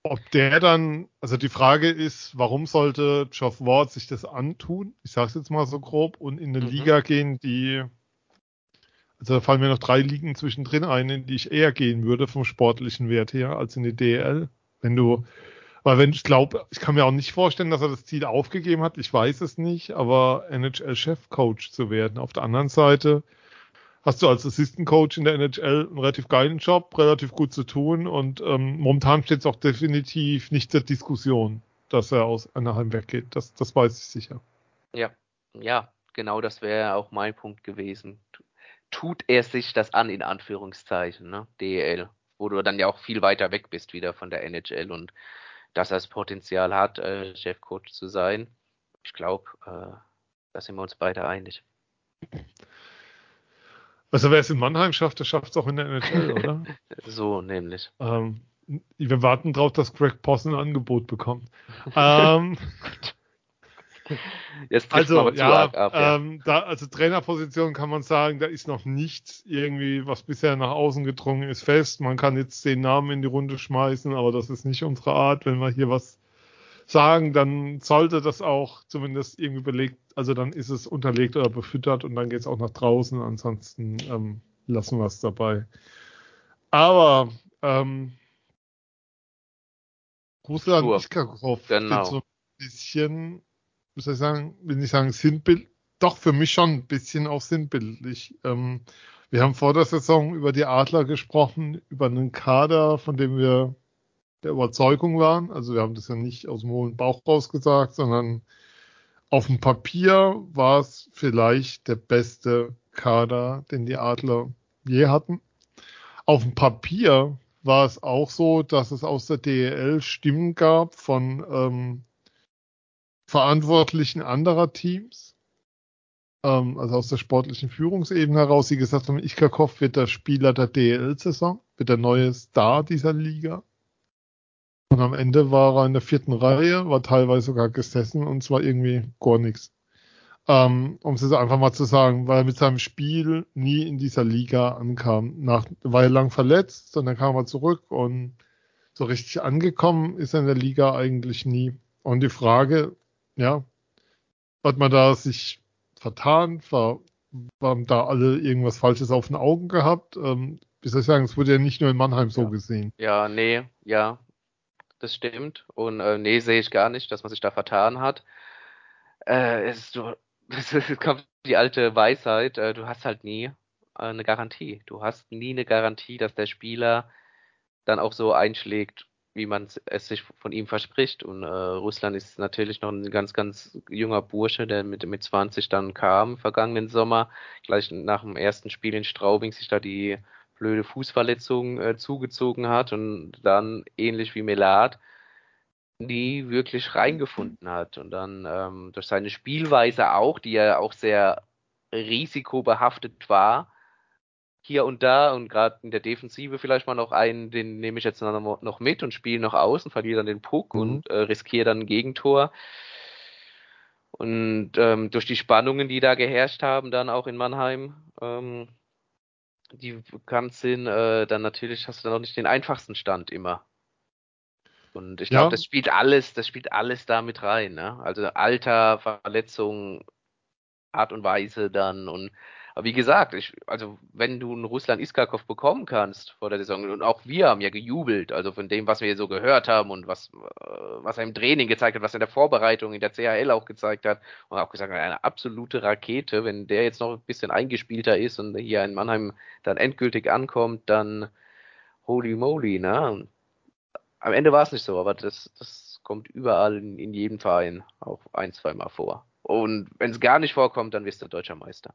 ob der dann, also die Frage ist, warum sollte Geoff Ward sich das antun? Ich sag's jetzt mal so grob und in eine Mhm. Liga gehen, die, also da fallen mir noch drei Ligen zwischendrin ein, in die ich eher gehen würde vom sportlichen Wert her als in die DL. Wenn du, weil wenn ich glaube, ich kann mir auch nicht vorstellen, dass er das Ziel aufgegeben hat, ich weiß es nicht, aber NHL-Chefcoach zu werden. Auf der anderen Seite hast du als Assistant Coach in der NHL einen relativ geilen Job, relativ gut zu tun und ähm, momentan steht es auch definitiv nicht zur Diskussion, dass er aus Anaheim weggeht. Das, das weiß ich sicher. Ja, ja, genau das wäre auch mein Punkt gewesen. Tu- Tut er sich das an, in Anführungszeichen, ne? DEL, wo du dann ja auch viel weiter weg bist wieder von der NHL und dass er das Potenzial hat, äh, Chefcoach zu sein. Ich glaube, äh, da sind wir uns beide einig. Also wer es in Mannheim schafft, der schafft es auch in der NHL, oder? So nämlich. ähm, wir warten drauf, dass Greg Possen ein Angebot bekommt. ähm, Jetzt Also, aber zu ja, ab, ja. ähm, da, also Trainerposition kann man sagen, da ist noch nichts irgendwie, was bisher nach außen gedrungen ist, fest. Man kann jetzt den Namen in die Runde schmeißen, aber das ist nicht unsere Art. Wenn wir hier was sagen, dann sollte das auch zumindest irgendwie belegt, also dann ist es unterlegt oder befüttert und dann geht es auch nach draußen. Ansonsten ähm, lassen wir es dabei. Aber ähm, Russland. Iskakov Genau. so ein bisschen, soll ich sagen, will nicht sagen Sinnbild, doch für mich schon ein bisschen auch sinnbildlich. Ähm, wir haben vor der Saison über die Adler gesprochen, über einen Kader, von dem wir der Überzeugung waren. Also wir haben das ja nicht aus dem hohen Bauch raus gesagt, sondern auf dem Papier war es vielleicht der beste Kader, den die Adler je hatten. Auf dem Papier war es auch so, dass es aus der DEL Stimmen gab von ähm, Verantwortlichen anderer Teams, ähm, also aus der sportlichen Führungsebene heraus, die gesagt haben, Ichkakov wird der Spieler der DEL-Saison, wird der neue Star dieser Liga. Und am Ende war er in der vierten Reihe, war teilweise sogar gesessen und zwar irgendwie gar nichts. Ähm, um es jetzt einfach mal zu sagen, weil er mit seinem Spiel nie in dieser Liga ankam. Nach, war er lang verletzt und dann kam er zurück und so richtig angekommen ist er in der Liga eigentlich nie. Und die Frage, ja, hat man da sich vertan, war, waren da alle irgendwas Falsches auf den Augen gehabt? Ähm, wie soll ich sagen, es wurde ja nicht nur in Mannheim so Ja. gesehen. Ja, nee, ja, das stimmt. Und äh, nee, sehe ich gar nicht, dass man sich da vertan hat. Äh, es ist, du, es kommt die alte Weisheit, äh, du hast halt nie äh, eine Garantie. Du hast nie eine Garantie, dass der Spieler dann auch so einschlägt, wie man es sich von ihm verspricht. Und äh, Russland ist natürlich noch ein ganz, ganz junger Bursche, der mit, mit 20 dann kam, vergangenen Sommer, gleich nach dem ersten Spiel in Straubing sich da die blöde Fußverletzung äh, zugezogen hat und dann ähnlich wie Melat nie wirklich reingefunden hat und dann ähm, durch seine Spielweise auch, die ja auch sehr risikobehaftet war, hier und da und gerade in der Defensive vielleicht mal noch einen, den nehme ich jetzt noch, mit und spiele noch aus und verliere dann den Puck Mhm. und äh, riskiere dann ein Gegentor. Und ähm, durch die Spannungen, die da geherrscht haben, dann auch in Mannheim, ähm, die bekannt sind, äh, dann natürlich hast du dann auch nicht den einfachsten Stand immer. Und ich glaube, Ja. das spielt alles, das spielt alles da mit rein, ne? Also Alter, Verletzung, Art und Weise dann und aber wie gesagt, ich, also wenn du einen Ruslan Iskakov bekommen kannst vor der Saison und auch wir haben ja gejubelt, also von dem, was wir so gehört haben und was, äh, was er im Training gezeigt hat, was er in der Vorbereitung in der CHL auch gezeigt hat und auch gesagt hat, eine absolute Rakete, wenn der jetzt noch ein bisschen eingespielter ist und hier in Mannheim dann endgültig ankommt, dann holy moly, ne? Am Ende war es nicht so, aber das, das kommt überall in, in jedem Verein auch ein, zweimal vor. Und wenn es gar nicht vorkommt, dann wirst du deutscher Meister.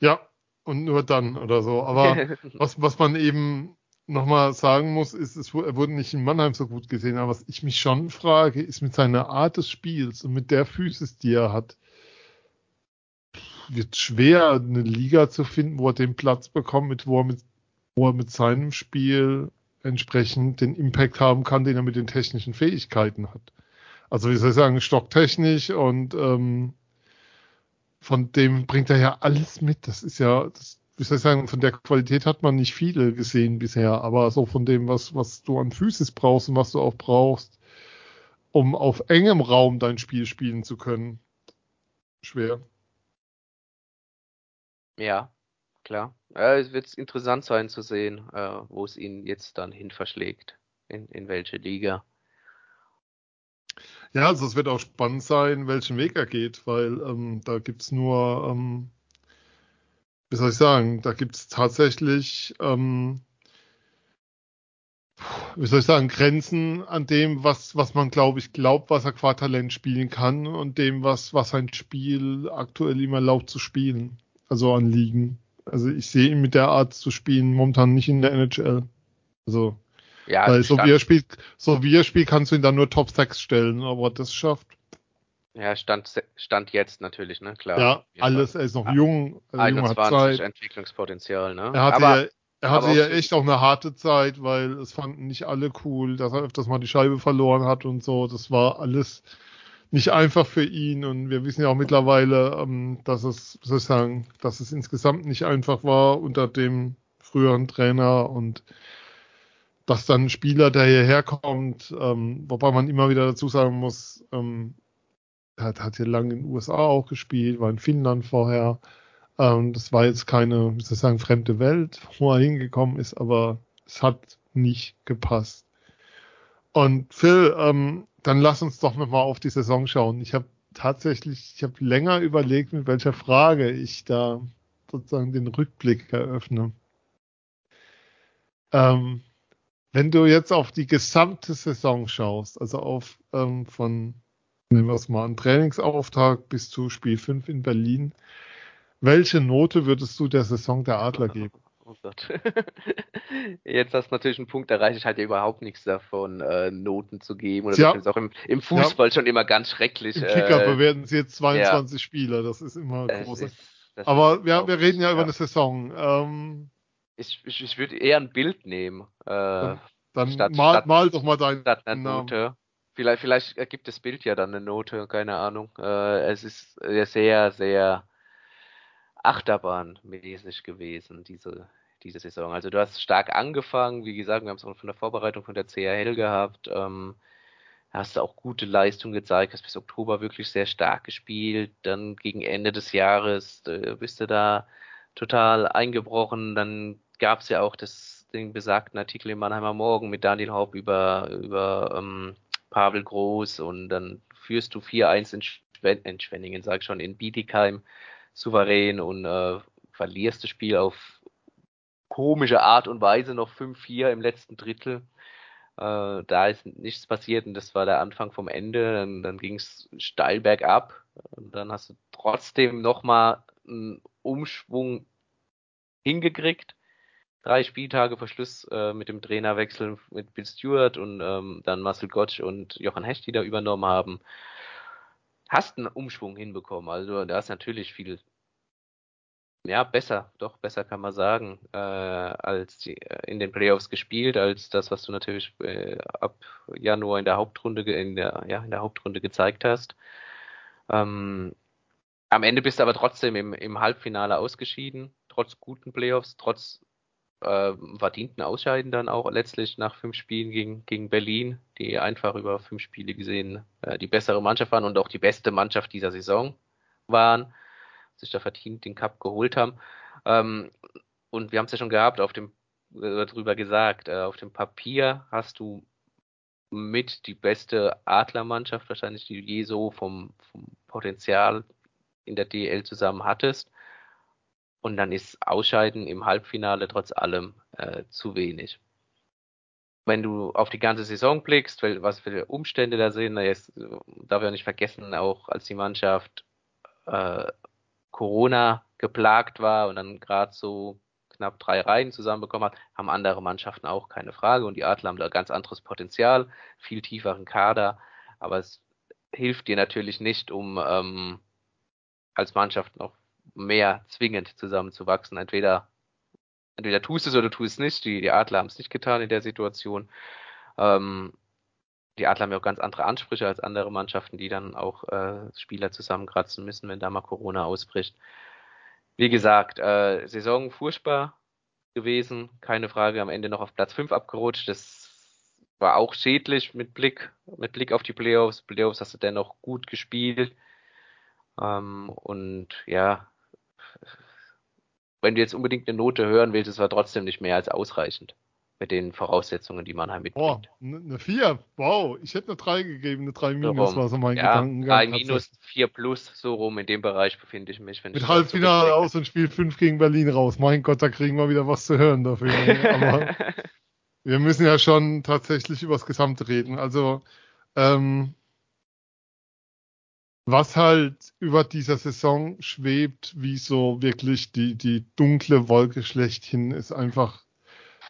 Ja, und nur dann oder so. Aber was, was man eben nochmal sagen muss, ist, es wu- er wurde nicht in Mannheim so gut gesehen, aber was ich mich schon frage, ist mit seiner Art des Spiels und mit der Physis, die er hat, wird schwer, eine Liga zu finden, wo er den Platz bekommt, mit, wo er mit, wo er mit seinem Spiel entsprechend den Impact haben kann, den er mit den technischen Fähigkeiten hat. Also wie soll ich sagen, stocktechnisch und ähm, von dem bringt er ja alles mit. Das ist ja, das, wie soll ich sagen, von der Qualität hat man nicht viele gesehen bisher, aber so von dem, was, was du an Physis brauchst und was du auch brauchst, um auf engem Raum dein Spiel spielen zu können, schwer. Ja, klar. Ja, es wird interessant sein zu sehen, äh, wo es ihn jetzt dann hin verschlägt. In, in welche Liga. Ja, also es wird auch spannend sein, welchen Weg er geht, weil ähm, da gibt's nur, ähm, wie soll ich sagen, da gibt's tatsächlich, ähm, wie soll ich sagen, Grenzen an dem, was, was man, glaube ich, glaubt, was er qua Talent spielen kann und dem, was, was sein Spiel aktuell ihm erlaubt zu spielen. Also an Ligen. Also ich sehe ihn mit der Art zu spielen momentan nicht in der NHL. Also ja, Weil so wie er spielt, so wie er spielt, kannst du ihn dann nur Top 6 stellen, aber das schafft. Ja, Stand, Stand jetzt natürlich, ne, klar. Ja, alles, er ist noch jung, also 21 Zeit. Entwicklungspotenzial, ne. Er hatte aber, ja, er hatte ja echt auch eine harte Zeit, weil es fanden nicht alle cool, dass er öfters mal die Scheibe verloren hat und so. Das war alles nicht einfach für ihn und wir wissen ja auch mittlerweile, ähm, dass es, soll ich sagen, dass es insgesamt nicht einfach war unter dem früheren Trainer und dass dann ein Spieler, der hierher kommt, ähm, wobei man immer wieder dazu sagen muss, ähm, hat, hat hier lange in den USA auch gespielt, war in Finnland vorher. Ähm, das war jetzt keine, wie soll ich sagen, fremde Welt, wo er hingekommen ist, aber es hat nicht gepasst. Und Phil, ähm, dann lass uns doch nochmal auf die Saison schauen. Ich habe tatsächlich, ich habe länger überlegt, mit welcher Frage ich da sozusagen den Rückblick eröffne. Ähm, wenn du jetzt auf die gesamte Saison schaust, also auf ähm, von, nehmen wir es mal, einen Trainingsauftakt bis zu Spiel 5 in Berlin, welche Note würdest du der Saison der Adler geben? Oh Gott. Jetzt hast du natürlich einen Punkt, da reicht ich halt ja überhaupt nichts davon, äh, Noten zu geben. Oder ja. das ist auch im, im Fußball ja. schon immer ganz schrecklich. Im Kicker äh, bewerten sie jetzt 22 ja. Spieler, das ist immer groß. Aber ja, wir reden ja über eine Saison. Ähm, ich, ich, ich würde eher ein Bild nehmen. Äh, dann statt, mal, statt, mal doch mal dein statt eine Note. Vielleicht, vielleicht ergibt das Bild ja dann eine Note, keine Ahnung. Äh, es ist sehr, sehr achterbahnmäßig gewesen, diese, diese Saison. Also du hast stark angefangen, wie gesagt, wir haben es auch von der Vorbereitung von der CRL gehabt. Ähm, hast du auch gute Leistung gezeigt, hast bis Oktober wirklich sehr stark gespielt. Dann gegen Ende des Jahres äh, bist du da total eingebrochen. Dann gab es ja auch das, den besagten Artikel im Mannheimer Morgen mit Daniel Haupt über, über ähm, Pavel Groß und dann führst du 4-1 in, Schwen in Schwenningen, sag ich schon, in Bietigheim souverän und äh, verlierst das Spiel auf komische Art und Weise noch 5-4 im letzten Drittel. Äh, da ist nichts passiert und das war der Anfang vom Ende. Dann, dann ging es steil bergab und dann hast du trotzdem nochmal einen Umschwung hingekriegt. Drei Spieltage vor Schluss äh, mit dem Trainerwechsel mit Bill Stewart und ähm, dann Marcel Gottsch und Johann Hecht, die da übernommen haben. Hast einen Umschwung hinbekommen. Also da ist natürlich viel, ja, besser, doch besser kann man sagen, äh, als die, äh, in den Playoffs gespielt, als das, was du natürlich äh, ab Januar in der Hauptrunde in der, ja, in der Hauptrunde gezeigt hast. Ähm, am Ende bist du aber trotzdem im, im Halbfinale ausgeschieden, trotz guten Playoffs, trotz äh, verdienten Ausscheiden dann auch letztlich nach fünf Spielen gegen, gegen Berlin, die einfach über fünf Spiele gesehen äh, die bessere Mannschaft waren und auch die beste Mannschaft dieser Saison waren, sich da verdient den Cup geholt haben. Ähm, und wir haben es ja schon gehabt, auf dem äh, darüber gesagt, äh, auf dem Papier hast du mit die beste Adlermannschaft, wahrscheinlich die je so vom, vom Potenzial in der DL zusammen hattest. Und dann ist Ausscheiden im Halbfinale trotz allem äh, zu wenig. Wenn du auf die ganze Saison blickst, was für Umstände da sind, jetzt darf ich nicht vergessen, auch als die Mannschaft äh, Corona geplagt war und dann gerade so knapp drei Reihen zusammenbekommen hat, haben andere Mannschaften auch keine Frage und die Adler haben da ganz anderes Potenzial, viel tieferen Kader, aber es hilft dir natürlich nicht, um ähm, als Mannschaft noch mehr zwingend zusammenzuwachsen. Entweder, entweder tust es oder tust es nicht. Die, die Adler haben es nicht getan in der Situation. Ähm, die Adler haben ja auch ganz andere Ansprüche als andere Mannschaften, die dann auch äh, Spieler zusammenkratzen müssen, wenn da mal Corona ausbricht. Wie gesagt, äh, Saison furchtbar gewesen, keine Frage, am Ende noch auf Platz 5 abgerutscht. Das war auch schädlich mit Blick, mit Blick auf die Playoffs. Playoffs hast du dennoch gut gespielt. Ähm, und ja, wenn du jetzt unbedingt eine Note hören willst, es war trotzdem nicht mehr als ausreichend mit den Voraussetzungen, die Mannheim mitbringt. Oh, eine 4, wow, ich hätte eine 3 gegeben, eine 3 minus so war so mein ja, Gedankengang. 3 minus, 4 plus, so rum, in dem Bereich befinde ich mich. Mit Halbfinale aus und Spiel 5 gegen Berlin raus. Mein Gott, da kriegen wir wieder was zu hören dafür. Aber wir müssen ja schon tatsächlich über das Gesamte reden. Also, ähm, was halt über dieser Saison schwebt, wie so wirklich die, die dunkle Wolke schlechthin, ist einfach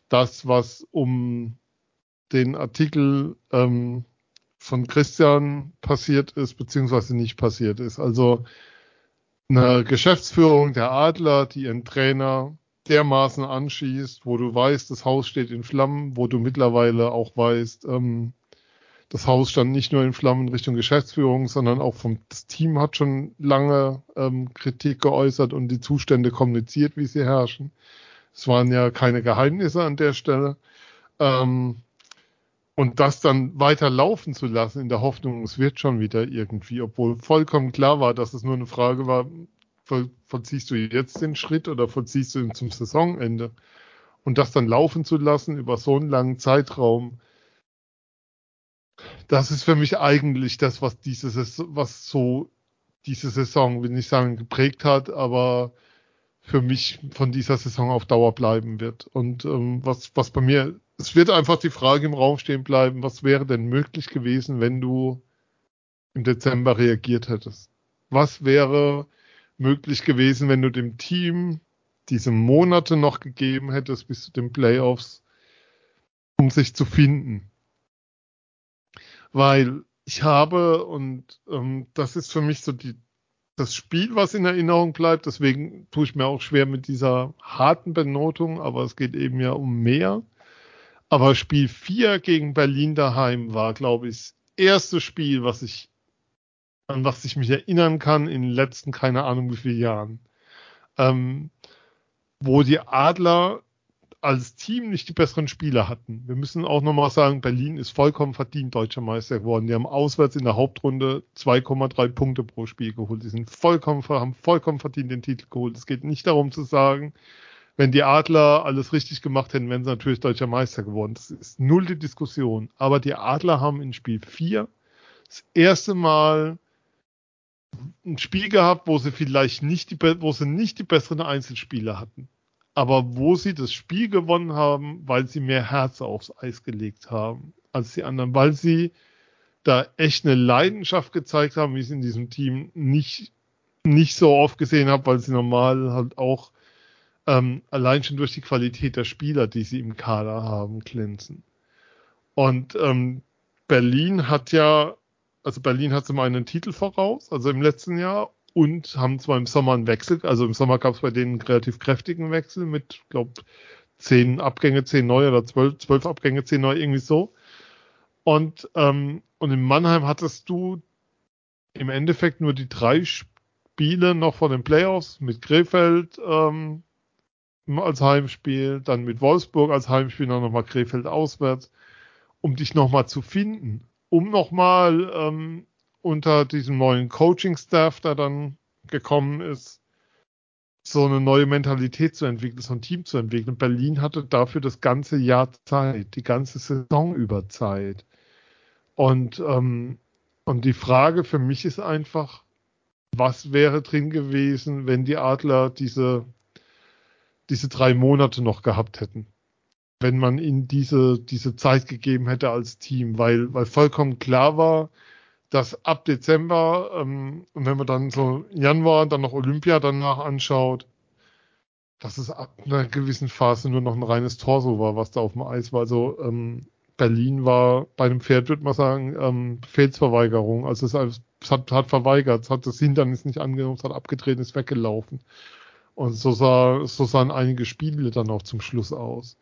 das, was um den Artikel ähm, von Christian passiert ist, beziehungsweise nicht passiert ist. Also eine Geschäftsführung der Adler, die ihren Trainer dermaßen anschießt, wo du weißt, das Haus steht in Flammen, wo du mittlerweile auch weißt, ähm, das Haus stand nicht nur in Flammen Richtung Geschäftsführung, sondern auch vom das Team hat schon lange ähm, Kritik geäußert und die Zustände kommuniziert, wie sie herrschen. Es waren ja keine Geheimnisse an der Stelle. Ähm, und das dann weiter laufen zu lassen in der Hoffnung, es wird schon wieder irgendwie, obwohl vollkommen klar war, dass es nur eine Frage war, vollziehst du jetzt den Schritt oder vollziehst du ihn zum Saisonende? Und das dann laufen zu lassen über so einen langen Zeitraum, das ist für mich eigentlich das, was diese was so diese Saison, will nicht sagen geprägt hat, aber für mich von dieser Saison auf Dauer bleiben wird. Und ähm, was, was bei mir, es wird einfach die Frage im Raum stehen bleiben, was wäre denn möglich gewesen, wenn du im Dezember reagiert hättest? Was wäre möglich gewesen, wenn du dem Team diese Monate noch gegeben hättest bis zu den Playoffs, um sich zu finden? Weil ich habe, und ähm, das ist für mich so die, das Spiel, was in Erinnerung bleibt. Deswegen tue ich mir auch schwer mit dieser harten Benotung, aber es geht eben ja um mehr. Aber Spiel 4 gegen Berlin daheim war, glaube ich, das erste Spiel, was ich, an was ich mich erinnern kann in den letzten, keine Ahnung wie vielen Jahren. Ähm, wo die Adler als Team nicht die besseren Spieler hatten. Wir müssen auch nochmal sagen, Berlin ist vollkommen verdient deutscher Meister geworden. Die haben auswärts in der Hauptrunde 2,3 Punkte pro Spiel geholt. Die sind vollkommen, haben vollkommen verdient den Titel geholt. Es geht nicht darum zu sagen, wenn die Adler alles richtig gemacht hätten, wären sie natürlich deutscher Meister geworden. Das ist null die Diskussion. Aber die Adler haben in Spiel 4 das erste Mal ein Spiel gehabt, wo sie vielleicht nicht die, wo sie nicht die besseren Einzelspieler hatten aber wo sie das Spiel gewonnen haben, weil sie mehr Herz aufs Eis gelegt haben als die anderen, weil sie da echt eine Leidenschaft gezeigt haben, wie ich es in diesem Team nicht, nicht so oft gesehen habe, weil sie normal halt auch ähm, allein schon durch die Qualität der Spieler, die sie im Kader haben, glänzen. Und ähm, Berlin hat ja, also Berlin hat zum einen einen Titel voraus, also im letzten Jahr, und haben zwar im Sommer einen Wechsel, also im Sommer gab es bei denen einen relativ kräftigen Wechsel mit, glaube zehn Abgänge, zehn neue oder zwölf, zwölf Abgänge, zehn neue, irgendwie so. Und, ähm, und in Mannheim hattest du im Endeffekt nur die drei Spiele noch vor den Playoffs mit Krefeld ähm, als Heimspiel, dann mit Wolfsburg als Heimspiel, dann nochmal Krefeld auswärts, um dich nochmal zu finden, um nochmal ähm, unter diesem neuen Coaching-Staff, der dann gekommen ist, so eine neue Mentalität zu entwickeln, so ein Team zu entwickeln. Berlin hatte dafür das ganze Jahr Zeit, die ganze Saison über Zeit. Und, ähm, und die Frage für mich ist einfach, was wäre drin gewesen, wenn die Adler diese, diese drei Monate noch gehabt hätten? Wenn man ihnen diese, diese Zeit gegeben hätte als Team, weil, weil vollkommen klar war, dass ab Dezember, ähm, und wenn man dann so Januar, dann noch Olympia danach anschaut, dass es ab einer gewissen Phase nur noch ein reines Torso war, was da auf dem Eis war. Also ähm, Berlin war bei einem Pferd, würde man sagen, ähm, Befehlsverweigerung. Also es, es hat, hat verweigert, es hat das Hindernis nicht angenommen, es hat abgetreten, ist weggelaufen. Und so sah, so sahen einige Spiele dann auch zum Schluss aus.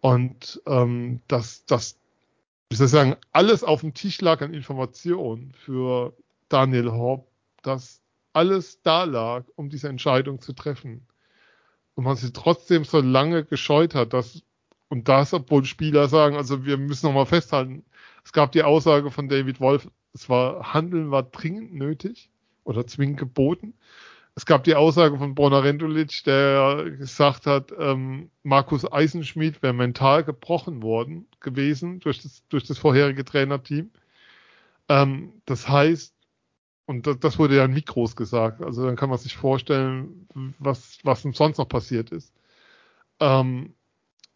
Und ähm, dass, dass ich soll sagen, alles auf dem Tisch lag an Informationen für Daniel Hobb, dass alles da lag, um diese Entscheidung zu treffen. Und man sich trotzdem so lange gescheut hat, dass, und das, obwohl Spieler sagen, also wir müssen nochmal festhalten, es gab die Aussage von David Wolf, es war, Handeln war dringend nötig oder zwingend geboten. Es gab die Aussage von Brona Rendulic, der gesagt hat, ähm, Markus Eisenschmidt wäre mental gebrochen worden gewesen durch das, durch das vorherige Trainerteam. Ähm, das heißt, und das, das wurde ja in Mikros gesagt, also dann kann man sich vorstellen, was, was sonst noch passiert ist. Ähm,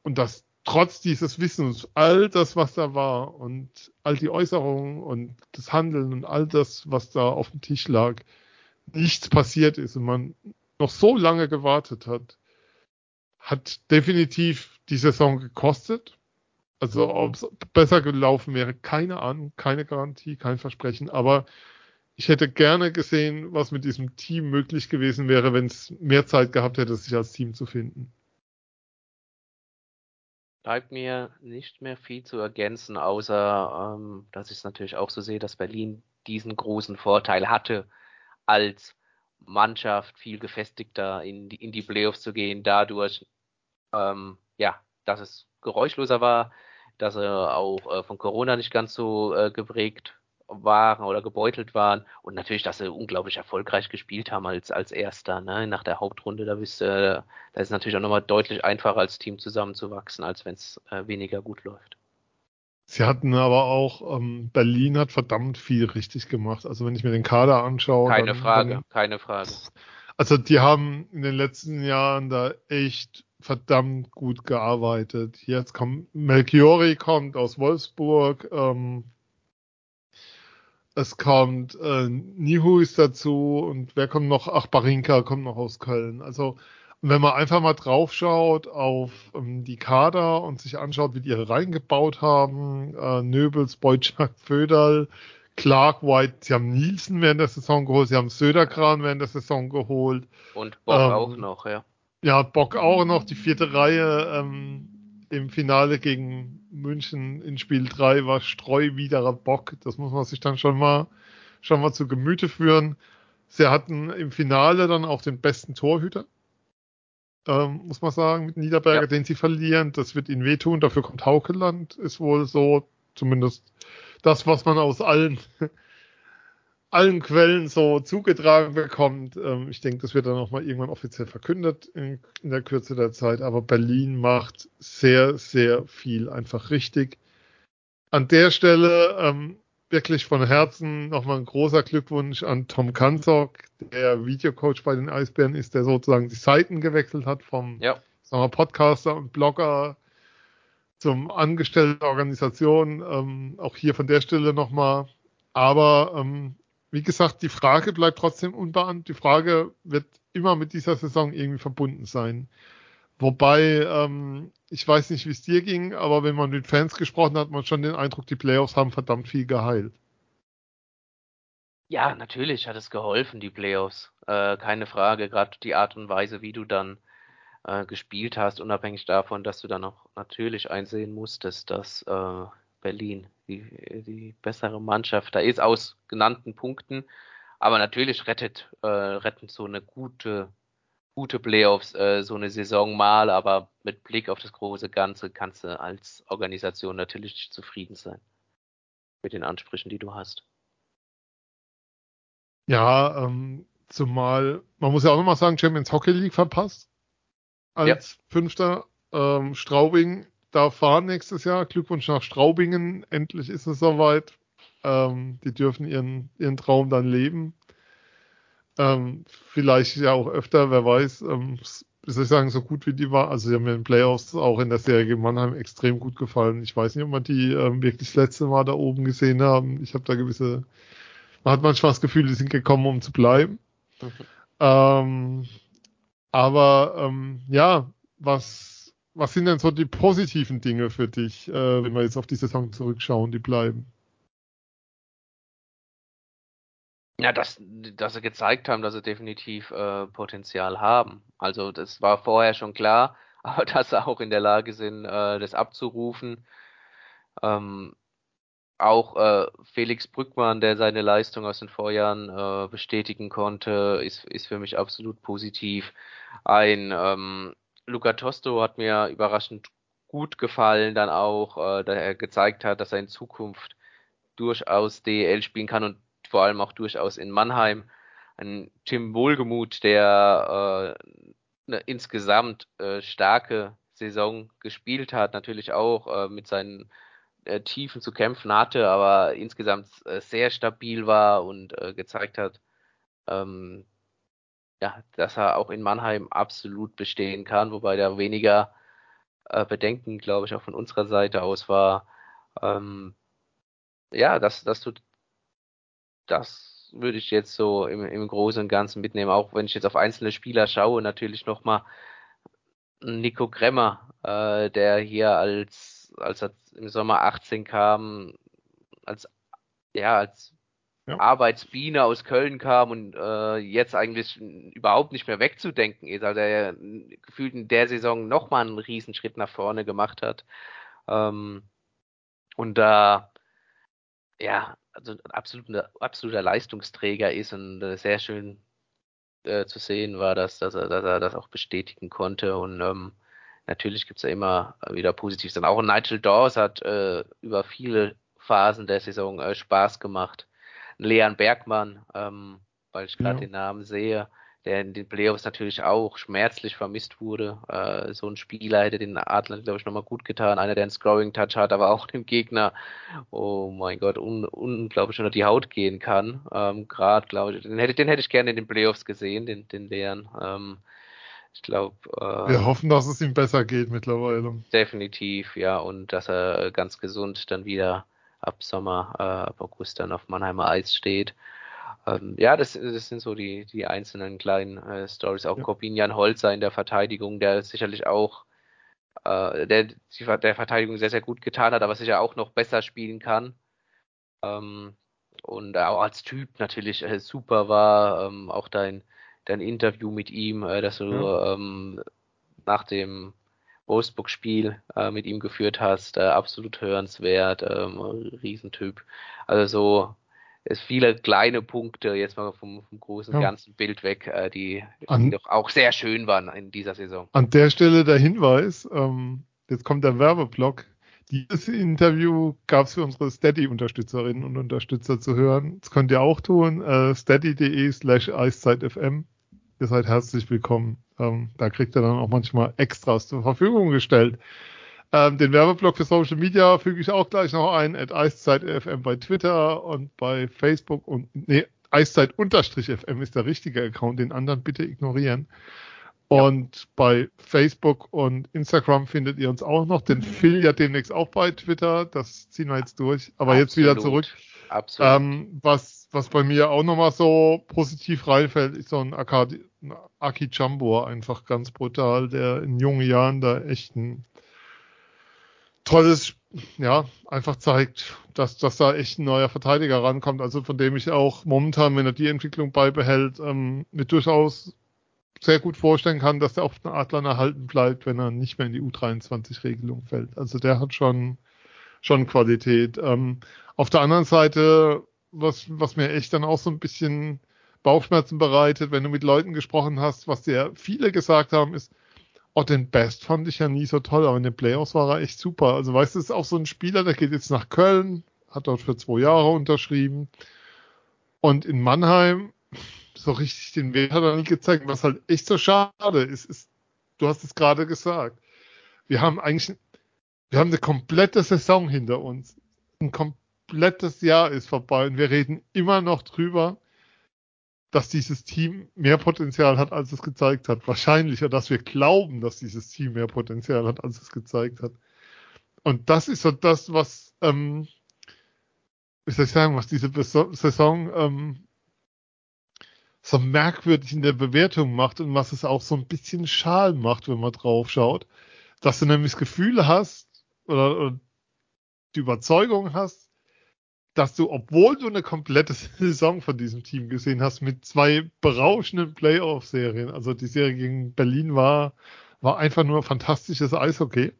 und dass trotz dieses Wissens, all das, was da war und all die Äußerungen und das Handeln und all das, was da auf dem Tisch lag, nichts passiert ist und man noch so lange gewartet hat, hat definitiv die Saison gekostet. Also ob es besser gelaufen wäre, keine Ahnung, keine Garantie, kein Versprechen. Aber ich hätte gerne gesehen, was mit diesem Team möglich gewesen wäre, wenn es mehr Zeit gehabt hätte, sich als Team zu finden. Bleibt mir nicht mehr viel zu ergänzen, außer ähm, dass ich es natürlich auch so sehe, dass Berlin diesen großen Vorteil hatte, als Mannschaft viel gefestigter in die, in die Playoffs zu gehen, dadurch, ähm, ja, dass es geräuschloser war, dass sie auch äh, von Corona nicht ganz so äh, geprägt waren oder gebeutelt waren und natürlich, dass sie unglaublich erfolgreich gespielt haben als, als Erster, ne? nach der Hauptrunde, da bist äh, da ist natürlich auch nochmal deutlich einfacher als Team zusammenzuwachsen, als wenn es äh, weniger gut läuft. Sie hatten aber auch, ähm, Berlin hat verdammt viel richtig gemacht. Also wenn ich mir den Kader anschaue. Keine dann, Frage, dann, keine Frage. Also die haben in den letzten Jahren da echt verdammt gut gearbeitet. Jetzt kommt Melchiori kommt aus Wolfsburg, ähm, es kommt äh, Nihuis dazu und wer kommt noch? Ach, Barinka kommt noch aus Köln. Also und wenn man einfach mal draufschaut auf ähm, die Kader und sich anschaut, wie die ihre reingebaut haben, äh, Nöbels, Boyczak, Föderl, Clark, White, sie haben Nielsen während der Saison geholt, sie haben Söderkran während der Saison geholt. Und Bock ähm, auch noch, ja. Ja, Bock auch noch, die vierte Reihe ähm, im Finale gegen München in Spiel 3 war Streu widerer Bock. Das muss man sich dann schon mal, schon mal zu Gemüte führen. Sie hatten im Finale dann auch den besten Torhüter ähm, muss man sagen, mit Niederberger, ja. den sie verlieren. Das wird ihnen wehtun. Dafür kommt Haukeland, ist wohl so, zumindest das, was man aus allen, allen Quellen so zugetragen bekommt. Ähm, ich denke, das wird dann auch mal irgendwann offiziell verkündet in, in der Kürze der Zeit. Aber Berlin macht sehr, sehr viel einfach richtig. An der Stelle ähm, wirklich von Herzen nochmal ein großer Glückwunsch an Tom Kanzok, der Videocoach bei den Eisbären ist, der sozusagen die Seiten gewechselt hat vom ja. sagen wir, Podcaster und Blogger zum Angestellten der Organisation. Ähm, auch hier von der Stelle nochmal. Aber ähm, wie gesagt, die Frage bleibt trotzdem unbeantwortet. Die Frage wird immer mit dieser Saison irgendwie verbunden sein. Wobei, ähm, ich weiß nicht, wie es dir ging, aber wenn man mit Fans gesprochen hat, hat man schon den Eindruck, die Playoffs haben verdammt viel geheilt. Ja, natürlich hat es geholfen, die Playoffs. Äh, keine Frage. Gerade die Art und Weise, wie du dann äh, gespielt hast, unabhängig davon, dass du dann auch natürlich einsehen musstest, dass äh, Berlin die, die bessere Mannschaft da ist, aus genannten Punkten. Aber natürlich rettet, äh, retten so eine gute gute Playoffs äh, so eine Saison mal, aber mit Blick auf das große Ganze kannst du als Organisation natürlich nicht zufrieden sein mit den Ansprüchen, die du hast. Ja, ähm, zumal, man muss ja auch nochmal sagen, Champions Hockey League verpasst. Als ja. Fünfter. Ähm, Straubing darf fahren nächstes Jahr. Glückwunsch nach Straubingen. Endlich ist es soweit. Ähm, die dürfen ihren, ihren Traum dann leben. Ähm, vielleicht ja auch öfter, wer weiß. Ähm, wie soll ich sagen, so gut wie die war. Also, sie haben mir in den Playoffs auch in der Serie gegen Mannheim extrem gut gefallen. Ich weiß nicht, ob man die ähm, wirklich das letzte Mal da oben gesehen haben. Ich habe da gewisse, man hat manchmal das Gefühl, die sind gekommen, um zu bleiben. Mhm. Ähm, aber ähm, ja, was, was sind denn so die positiven Dinge für dich, äh, wenn wir jetzt auf die Saison zurückschauen, die bleiben? Ja, dass, dass sie gezeigt haben, dass sie definitiv äh, Potenzial haben. Also das war vorher schon klar, aber dass sie auch in der Lage sind, äh, das abzurufen. Ähm, auch äh, Felix Brückmann, der seine Leistung aus den Vorjahren äh, bestätigen konnte, ist, ist für mich absolut positiv. Ein ähm, Luca Tosto hat mir überraschend gut gefallen, dann auch, äh, da er gezeigt hat, dass er in Zukunft durchaus DL spielen kann und vor allem auch durchaus in Mannheim. Ein Tim Wohlgemuth, der äh, eine insgesamt äh, starke Saison gespielt hat, natürlich auch äh, mit seinen äh, Tiefen zu kämpfen hatte, aber insgesamt äh, sehr stabil war und äh, gezeigt hat, ähm, ja, dass er auch in Mannheim absolut bestehen kann, wobei da weniger äh, Bedenken, glaube ich, auch von unserer Seite aus war. Ähm, ja, das, das tut, das würde ich jetzt so im, im Großen und Ganzen mitnehmen, auch wenn ich jetzt auf einzelne Spieler schaue, natürlich nochmal Nico Gremmer, äh, der hier als, als er im Sommer 18 kam, als, ja, als ja. Arbeitsbiene aus Köln kam und äh, jetzt eigentlich überhaupt nicht mehr wegzudenken ist, also er gefühlt in der Saison nochmal einen Riesenschritt nach vorne gemacht hat. Ähm, und da, ja, also ein absoluter, absoluter Leistungsträger ist und äh, sehr schön äh, zu sehen war, dass, dass, er, dass er das auch bestätigen konnte und ähm, natürlich gibt's ja immer wieder Positives. Dann auch Nigel Dawes hat äh, über viele Phasen der Saison äh, Spaß gemacht. Leon Bergmann, ähm, weil ich gerade ja. den Namen sehe, der in den Playoffs natürlich auch schmerzlich vermisst wurde. Äh, so ein Spieler hätte den Adlern, glaube ich, nochmal gut getan. Einer, der einen Scoring-Touch hat, aber auch dem Gegner, oh mein Gott, un unglaublich unter die Haut gehen kann. Ähm, gerade, glaube ich, den hätte, den hätte ich gerne in den Playoffs gesehen, den, den Leon. Ähm, ich glaube. Äh, Wir hoffen, dass es ihm besser geht mittlerweile. Definitiv, ja, und dass er ganz gesund dann wieder ab Sommer, äh, ab August dann auf Mannheimer Eis steht. Ähm, ja, das, das sind so die, die einzelnen kleinen äh, Stories. Auch ja. Corbinian Holzer in der Verteidigung, der sicherlich auch äh, der, der Verteidigung sehr, sehr gut getan hat, aber sicher auch noch besser spielen kann. Ähm, und auch als Typ natürlich äh, super war. Ähm, auch dein, dein Interview mit ihm, äh, das du ja. ähm, nach dem Wolfsburg-Spiel äh, mit ihm geführt hast, äh, absolut hörenswert, ähm, Riesentyp. Also so es viele kleine Punkte, jetzt mal vom, vom großen ja. ganzen Bild weg, äh, die, die doch auch sehr schön waren in dieser Saison. An der Stelle der Hinweis, ähm, jetzt kommt der Werbeblock. Dieses Interview gab es für unsere Steady-Unterstützerinnen und Unterstützer zu hören. Das könnt ihr auch tun. Äh, steady.de slash eiszeitfm. Ihr seid herzlich willkommen. Ähm, da kriegt ihr dann auch manchmal Extras zur Verfügung gestellt. Ähm, den Werbeblock für Social Media füge ich auch gleich noch ein, at EiszeitFM bei Twitter und bei Facebook und, nee, Eiszeit-FM ist der richtige Account, den anderen bitte ignorieren. Und ja. bei Facebook und Instagram findet ihr uns auch noch. Den Phil ja demnächst auch bei Twitter. Das ziehen wir jetzt durch. Aber Absolut. jetzt wieder zurück. Absolut. Ähm, was, was bei mir auch nochmal so positiv reinfällt, ist so ein Akadi, Aki Jambor, einfach ganz brutal, der in jungen Jahren da echt ein tolles, ja, einfach zeigt, dass, dass da echt ein neuer Verteidiger rankommt. Also von dem ich auch momentan, wenn er die Entwicklung beibehält, ähm, mir durchaus sehr gut vorstellen kann, dass er auf den Adlern erhalten bleibt, wenn er nicht mehr in die U23-Regelung fällt. Also der hat schon, schon Qualität. Ähm, auf der anderen Seite, was, was mir echt dann auch so ein bisschen Bauchschmerzen bereitet, wenn du mit Leuten gesprochen hast, was dir viele gesagt haben, ist, Oh, den Best fand ich ja nie so toll, aber in den Playoffs war er echt super. Also weißt du, ist auch so ein Spieler, der geht jetzt nach Köln, hat dort für zwei Jahre unterschrieben. Und in Mannheim, so richtig den Wert hat er nie gezeigt. Was halt echt so schade ist, ist, du hast es gerade gesagt. Wir haben eigentlich, wir haben eine komplette Saison hinter uns. Ein komplettes Jahr ist vorbei und wir reden immer noch drüber, dass dieses Team mehr Potenzial hat, als es gezeigt hat. Wahrscheinlich, oder dass wir glauben, dass dieses Team mehr Potenzial hat, als es gezeigt hat. Und das ist so das, was, ähm, wie soll ich sagen, was diese Saison ähm, so merkwürdig in der Bewertung macht und was es auch so ein bisschen schal macht, wenn man drauf schaut. Dass du nämlich das Gefühl hast oder, oder die Überzeugung hast, dass du, obwohl du eine komplette Saison von diesem Team gesehen hast, mit zwei berauschenden Playoff-Serien, also die Serie gegen Berlin war, war einfach nur fantastisches Eishockey.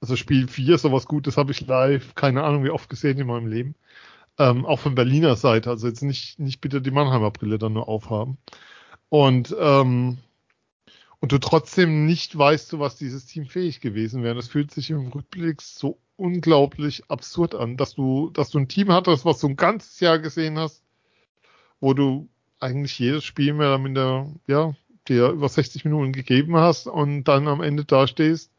Also Spiel 4, sowas Gutes habe ich live, keine Ahnung wie oft gesehen in meinem Leben. Ähm, auch von Berliner Seite, also jetzt nicht, nicht bitte die Mannheimer Brille dann nur aufhaben. Und, ähm, und du trotzdem nicht weißt, zu was dieses Team fähig gewesen wäre. Das fühlt sich im Rückblick so unglaublich absurd an, dass du, dass du ein Team hattest, was du ein ganzes Jahr gesehen hast, wo du eigentlich jedes Spiel mehr oder minder, ja, dir über 60 Minuten gegeben hast und dann am Ende dastehst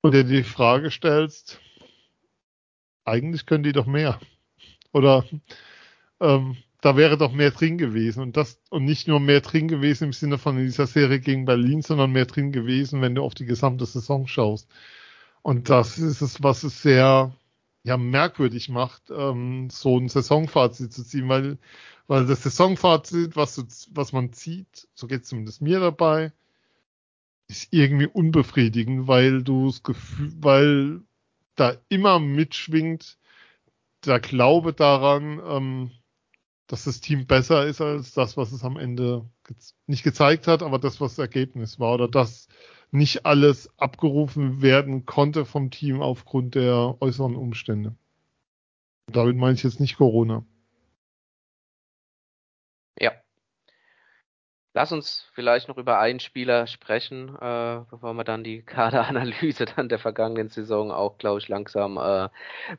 und dir die Frage stellst, eigentlich können die doch mehr. Oder ähm, da wäre doch mehr drin gewesen. Und das, und nicht nur mehr drin gewesen im Sinne von dieser Serie gegen Berlin, sondern mehr drin gewesen, wenn du auf die gesamte Saison schaust. Und das ist es, was es sehr ja, merkwürdig macht, ähm, so ein Saisonfazit zu ziehen, weil, weil das Saisonfazit, was, du, was man zieht, so geht zumindest mir dabei, ist irgendwie unbefriedigend, weil du das Gefühl, weil da immer mitschwingt der Glaube daran, ähm, dass das Team besser ist als das, was es am Ende ge nicht gezeigt hat, aber das, was das Ergebnis war, oder dass nicht alles abgerufen werden konnte vom Team aufgrund der äußeren Umstände. Damit meine ich jetzt nicht Corona. Ja. Lass uns vielleicht noch über einen Spieler sprechen, äh, bevor wir dann die Kaderanalyse dann der vergangenen Saison auch, glaube ich, langsam äh,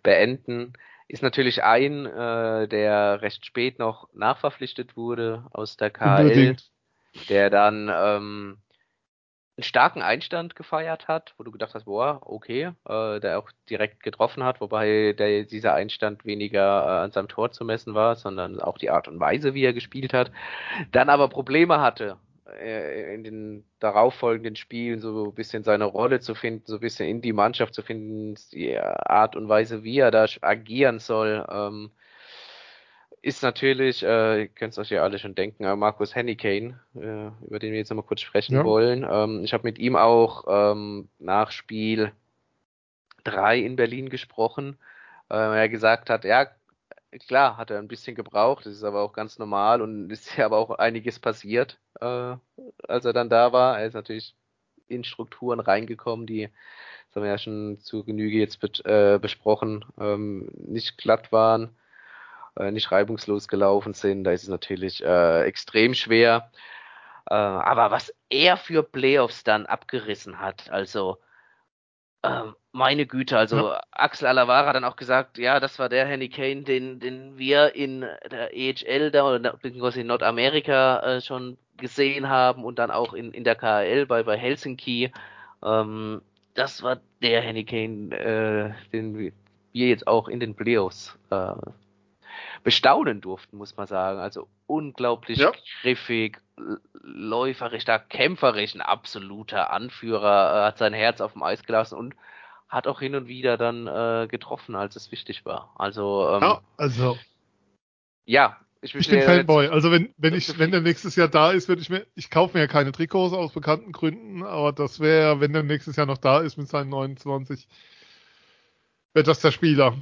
beenden. Ist natürlich ein, äh, der recht spät noch nachverpflichtet wurde aus der KL, Unbedingt. der dann ähm, einen starken Einstand gefeiert hat, wo du gedacht hast, boah, okay, äh, der auch direkt getroffen hat, wobei der, dieser Einstand weniger äh, an seinem Tor zu messen war, sondern auch die Art und Weise, wie er gespielt hat. Dann aber Probleme hatte, in den darauffolgenden Spielen so ein bisschen seine Rolle zu finden, so ein bisschen in die Mannschaft zu finden, die Art und Weise, wie er da agieren soll. Ähm, ist natürlich, äh, ihr könnt es euch ja alle schon denken, äh, Markus Hennekane, äh, über den wir jetzt nochmal kurz sprechen ja. wollen. Ähm, ich habe mit ihm auch ähm, nach Spiel 3 in Berlin gesprochen, äh, er gesagt hat, ja, klar, hat er ein bisschen gebraucht, das ist aber auch ganz normal und ist ja aber auch einiges passiert, äh, als er dann da war. Er ist natürlich in Strukturen reingekommen, die, das haben wir ja schon zu Genüge jetzt äh, besprochen, ähm, nicht glatt waren äh, nicht reibungslos gelaufen sind. Da ist es natürlich äh, extrem schwer. Äh, aber was er für Playoffs dann abgerissen hat, also äh, meine Güte, also ja. Axel Alavara hat dann auch gesagt, ja, das war der Henny Kane, den, den wir in der EHL da oder beziehungsweise in Nordamerika äh, schon gesehen haben und dann auch in, in der KHL bei, bei Helsinki. Ähm, das war der Henny Kane, äh, den wir jetzt auch in den Playoffs äh, bestaunen durften, muss man sagen. Also unglaublich ja. griffig, läuferisch, stark kämpferisch, ein absoluter Anführer, äh, hat sein Herz auf dem Eis gelassen und hat auch hin und wieder dann äh, getroffen, als es wichtig war. Also, ähm, ja, also ja, ich, ich bin Fanboy. Also wenn, wenn ich, wenn der nächstes Jahr da ist, würde ich mir, ich kaufe mir ja keine Trikots aus bekannten Gründen, aber das wäre, wenn der nächstes Jahr noch da ist mit seinen 29, wäre das der Spieler.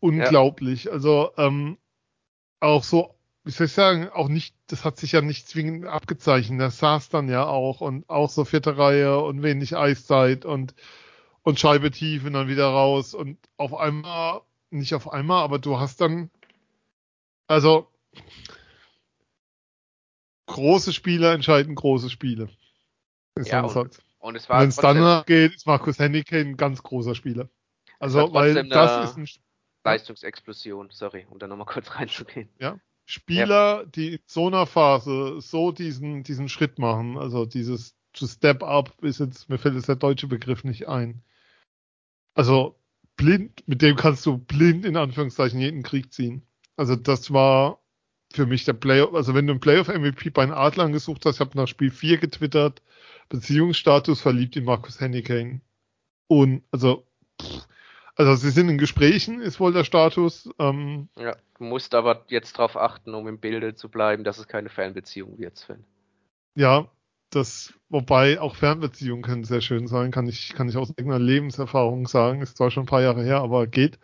Unglaublich. Ja. Also, ähm, auch so, wie soll ich sagen, auch nicht, das hat sich ja nicht zwingend abgezeichnet. Das saß dann ja auch und auch so vierte Reihe und wenig Eiszeit und, und Scheibe tief und dann wieder raus und auf einmal, nicht auf einmal, aber du hast dann, also, große Spieler entscheiden große Spiele. Ist ja, und, und es war Wenn es dann geht, ist Markus Henneke ein ganz großer Spieler. Also, weil das ist ein Leistungsexplosion, sorry, um da nochmal kurz reinzugehen. Ja. Spieler, ja. die in so einer Phase so diesen, diesen Schritt machen, also dieses to step up ist jetzt, mir fällt jetzt der deutsche Begriff nicht ein. Also blind, mit dem kannst du blind in Anführungszeichen jeden Krieg ziehen. Also das war für mich der Playoff, also wenn du einen Playoff MVP bei den Adlern gesucht hast, ich habe nach Spiel 4 getwittert, Beziehungsstatus verliebt in Markus Hennekane. Und also pff, also sie sind in Gesprächen, ist wohl der Status. Ähm, ja, du musst aber jetzt darauf achten, um im Bilde zu bleiben, dass es keine Fernbeziehung wird, Sven. Ja, das, wobei auch Fernbeziehungen können sehr schön sein, kann ich, kann ich aus eigener Lebenserfahrung sagen. Ist zwar schon ein paar Jahre her, aber geht.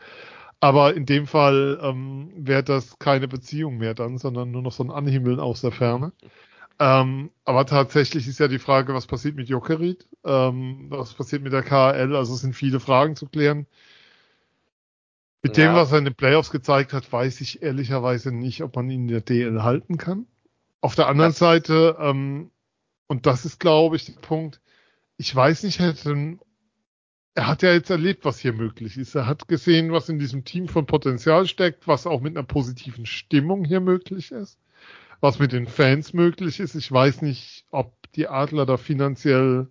Aber in dem Fall ähm, wäre das keine Beziehung mehr dann, sondern nur noch so ein Anhimmeln aus der Ferne. Ähm, aber tatsächlich ist ja die Frage, was passiert mit Jokerit? Ähm, was passiert mit der KL? Also es sind viele Fragen zu klären. Mit ja. dem, was er in den Playoffs gezeigt hat, weiß ich ehrlicherweise nicht, ob man ihn in der DL halten kann. Auf der anderen ja. Seite, ähm, und das ist, glaube ich, der Punkt, ich weiß nicht, hätte, er hat ja jetzt erlebt, was hier möglich ist. Er hat gesehen, was in diesem Team von Potenzial steckt, was auch mit einer positiven Stimmung hier möglich ist was mit den Fans möglich ist. Ich weiß nicht, ob die Adler da finanziell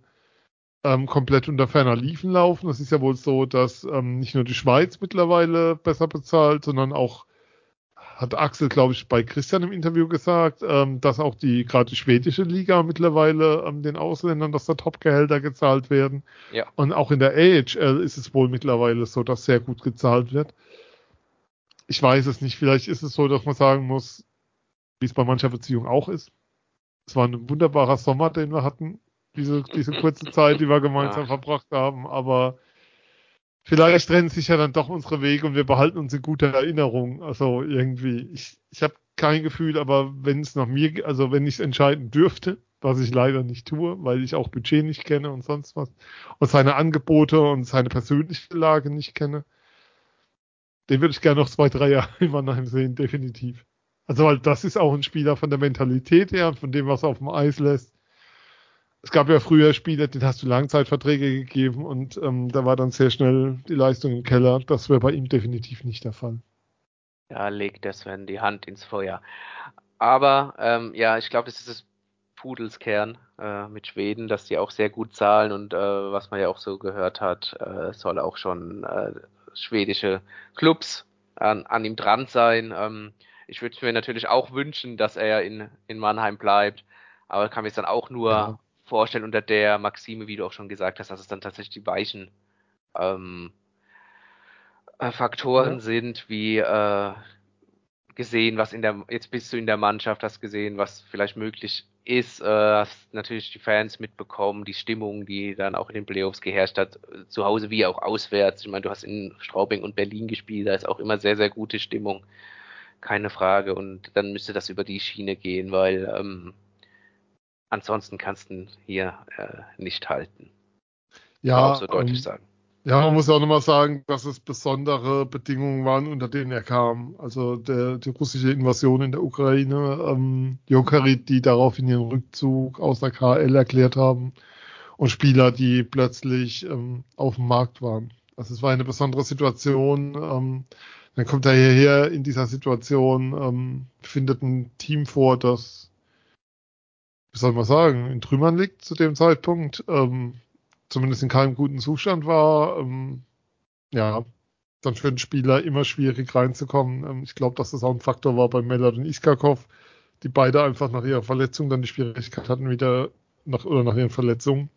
ähm, komplett unter ferner Liefen laufen. Es ist ja wohl so, dass ähm, nicht nur die Schweiz mittlerweile besser bezahlt, sondern auch hat Axel, glaube ich, bei Christian im Interview gesagt, ähm, dass auch die gerade die schwedische Liga mittlerweile ähm, den Ausländern, dass da Topgehälter gezahlt werden. Ja. Und auch in der AHL ist es wohl mittlerweile so, dass sehr gut gezahlt wird. Ich weiß es nicht. Vielleicht ist es so, dass man sagen muss, wie es bei mancher Beziehung auch ist. Es war ein wunderbarer Sommer, den wir hatten, diese, diese kurze Zeit, die wir gemeinsam ja. verbracht haben, aber vielleicht trennen sich ja dann doch unsere Wege und wir behalten uns in guter Erinnerung. Also irgendwie, ich, ich habe kein Gefühl, aber wenn es nach mir, also wenn ich es entscheiden dürfte, was ich leider nicht tue, weil ich auch Budget nicht kenne und sonst was und seine Angebote und seine persönliche Lage nicht kenne, den würde ich gerne noch zwei, drei Jahre in Mannheim sehen, definitiv. Also, weil das ist auch ein Spieler von der Mentalität her, von dem, was er auf dem Eis lässt. Es gab ja früher Spieler, denen hast du Langzeitverträge gegeben und ähm, da war dann sehr schnell die Leistung im Keller. Das wäre bei ihm definitiv nicht der Fall. Ja, legt der Sven die Hand ins Feuer. Aber ähm, ja, ich glaube, das ist das Pudelskern äh, mit Schweden, dass die auch sehr gut zahlen und äh, was man ja auch so gehört hat, äh, soll auch schon äh, schwedische Clubs an, an ihm dran sein. Ähm, ich würde mir natürlich auch wünschen, dass er in, in Mannheim bleibt, aber kann mir es dann auch nur ja. Vorstellen unter der Maxime, wie du auch schon gesagt hast, dass es dann tatsächlich die weichen ähm, äh, Faktoren ja. sind, wie äh, gesehen, was in der, jetzt bist du in der Mannschaft, hast gesehen, was vielleicht möglich ist, äh, hast natürlich die Fans mitbekommen, die Stimmung, die dann auch in den Playoffs geherrscht hat, zu Hause wie auch auswärts. Ich meine, du hast in Straubing und Berlin gespielt, da ist auch immer sehr, sehr gute Stimmung keine Frage. Und dann müsste das über die Schiene gehen, weil ähm, ansonsten kannst du hier äh, nicht halten. Ja, so deutlich ähm, sagen. Ja, man muss auch nochmal sagen, dass es besondere Bedingungen waren, unter denen er kam. Also der, die russische Invasion in der Ukraine, ähm, Jokerit, die daraufhin ihren Rückzug aus der KL erklärt haben und Spieler, die plötzlich ähm, auf dem Markt waren. Also es war eine besondere Situation. Ähm, dann kommt er hierher in dieser Situation, ähm, findet ein Team vor, das, wie soll man sagen, in Trümmern liegt zu dem Zeitpunkt, ähm, zumindest in keinem guten Zustand war. Ähm, ja, dann für den Spieler immer schwierig reinzukommen. Ähm, ich glaube, dass das auch ein Faktor war bei Mellert und Iskakov, die beide einfach nach ihrer Verletzung dann die Schwierigkeit hatten, wieder nach, oder nach ihren Verletzungen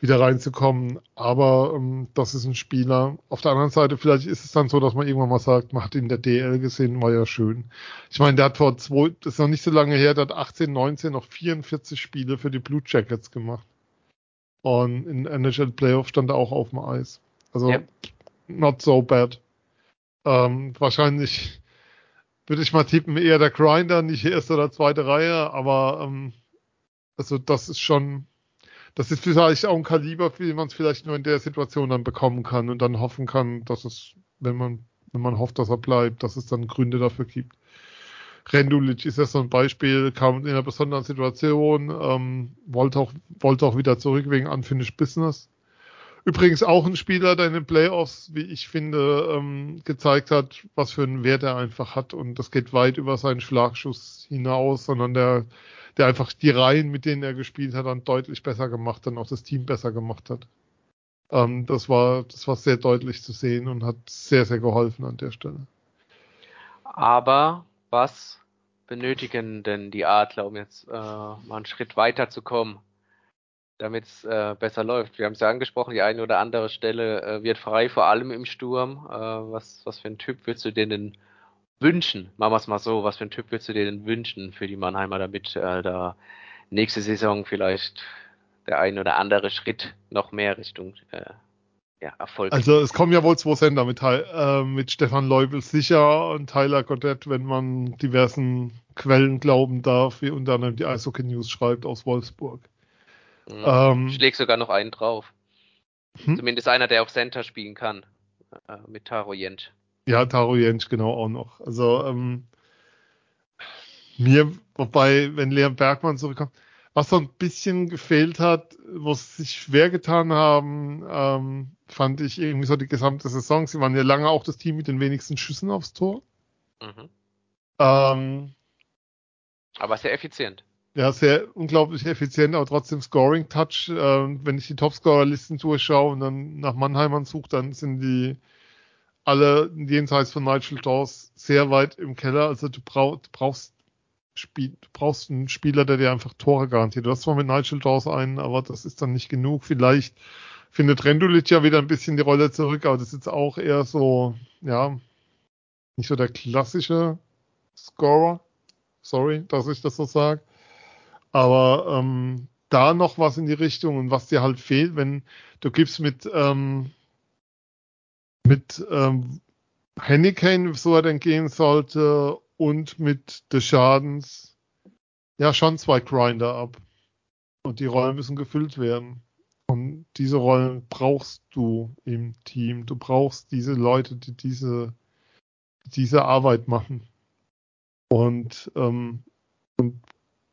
wieder reinzukommen. Aber ähm, das ist ein Spieler. Auf der anderen Seite, vielleicht ist es dann so, dass man irgendwann mal sagt, man hat ihn in der DL gesehen, war ja schön. Ich meine, der hat vor zwei, das ist noch nicht so lange her, der hat 18, 19 noch 44 Spiele für die Blue Jackets gemacht. Und in NHL Playoff stand er auch auf dem Eis. Also, yep. not so bad. Ähm, wahrscheinlich würde ich mal tippen, eher der Grinder, nicht erste oder zweite Reihe, aber ähm, also das ist schon das ist vielleicht auch ein Kaliber, wie man es vielleicht nur in der Situation dann bekommen kann und dann hoffen kann, dass es, wenn man, wenn man hofft, dass er bleibt, dass es dann Gründe dafür gibt. Rendulic ist ja so ein Beispiel, kam in einer besonderen Situation, ähm, wollte auch, wollte auch wieder zurück wegen Unfinished Business. Übrigens auch ein Spieler, der in den Playoffs, wie ich finde, ähm, gezeigt hat, was für einen Wert er einfach hat. Und das geht weit über seinen Schlagschuss hinaus, sondern der der einfach die Reihen, mit denen er gespielt hat, dann deutlich besser gemacht, dann auch das Team besser gemacht hat. Ähm, das war, das war sehr deutlich zu sehen und hat sehr, sehr geholfen an der Stelle. Aber was benötigen denn die Adler, um jetzt äh, mal einen Schritt weiter zu kommen, damit es äh, besser läuft? Wir haben es ja angesprochen, die eine oder andere Stelle äh, wird frei, vor allem im Sturm. Äh, was, was für ein Typ würdest du denn wünschen? Machen wir es mal so, was für ein Typ würdest du dir denn wünschen für die Mannheimer, damit äh, da nächste Saison vielleicht der ein oder andere Schritt noch mehr Richtung äh, ja, Erfolg. Also es kommen ja wohl zwei Sender mit, äh, mit Stefan Leubel sicher und Tyler Goddett, wenn man diversen Quellen glauben darf, wie unter anderem die Eishockey News schreibt aus Wolfsburg. Mhm. Ähm, Schlägt sogar noch einen drauf. Hm? Zumindest einer, der auf Center spielen kann. Äh, mit Taro Jentsch. Ja, Taro Jentsch genau auch noch. Also ähm, mir, wobei, wenn Leon Bergmann zurückkommt, was so ein bisschen gefehlt hat, wo sie sich schwer getan haben, ähm, fand ich irgendwie so die gesamte Saison. Sie waren ja lange auch das Team mit den wenigsten Schüssen aufs Tor. Mhm. Ähm, aber sehr effizient. Ja, sehr unglaublich effizient, aber trotzdem Scoring Touch. Äh, wenn ich die Topscorer-Listen durchschaue und dann nach Mannheimern suche, dann sind die alle jenseits von Nigel Dawes sehr weit im Keller. Also du, brauch, du brauchst Spiel, du brauchst einen Spieler, der dir einfach Tore garantiert. Du hast zwar mit Nigel Dawes einen, aber das ist dann nicht genug. Vielleicht findet Rendulic ja wieder ein bisschen die Rolle zurück, aber das ist jetzt auch eher so, ja, nicht so der klassische Scorer. Sorry, dass ich das so sage. Aber ähm, da noch was in die Richtung und was dir halt fehlt, wenn du gibst mit ähm, mit ähm, Henneken, so er denn gehen sollte, und mit des Schadens ja schon zwei Grinder ab. Und die Rollen müssen gefüllt werden. Und diese Rollen brauchst du im Team. Du brauchst diese Leute, die diese, diese Arbeit machen. Und, ähm, und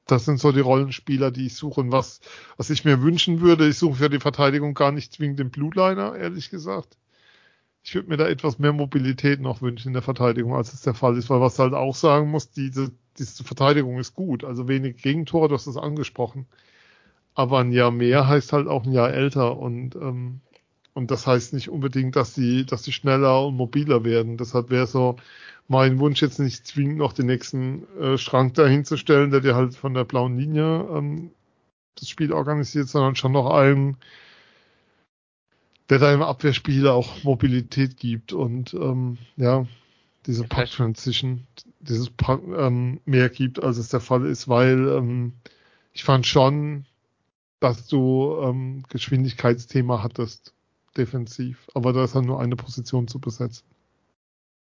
das sind so die Rollenspieler, die ich suche. Und was, was ich mir wünschen würde, ich suche für die Verteidigung gar nicht zwingend den Blutliner, ehrlich gesagt. Ich würde mir da etwas mehr Mobilität noch wünschen in der Verteidigung, als es der Fall ist, weil was halt auch sagen muss, diese, diese Verteidigung ist gut. Also wenig Gegentore, du hast das angesprochen. Aber ein Jahr mehr heißt halt auch ein Jahr älter und, ähm, und das heißt nicht unbedingt, dass sie, dass sie schneller und mobiler werden. Deshalb wäre so, mein Wunsch jetzt nicht zwingend noch den nächsten äh, Schrank dahinzustellen, der dir halt von der blauen Linie ähm, das Spiel organisiert, sondern schon noch einen, der da im Abwehrspiel auch Mobilität gibt und ähm, ja, diese Puck Transition, dieses Puck, ähm, mehr gibt, als es der Fall ist, weil ähm, ich fand schon, dass du ähm, Geschwindigkeitsthema hattest, defensiv, aber da ist halt nur eine Position zu besetzen.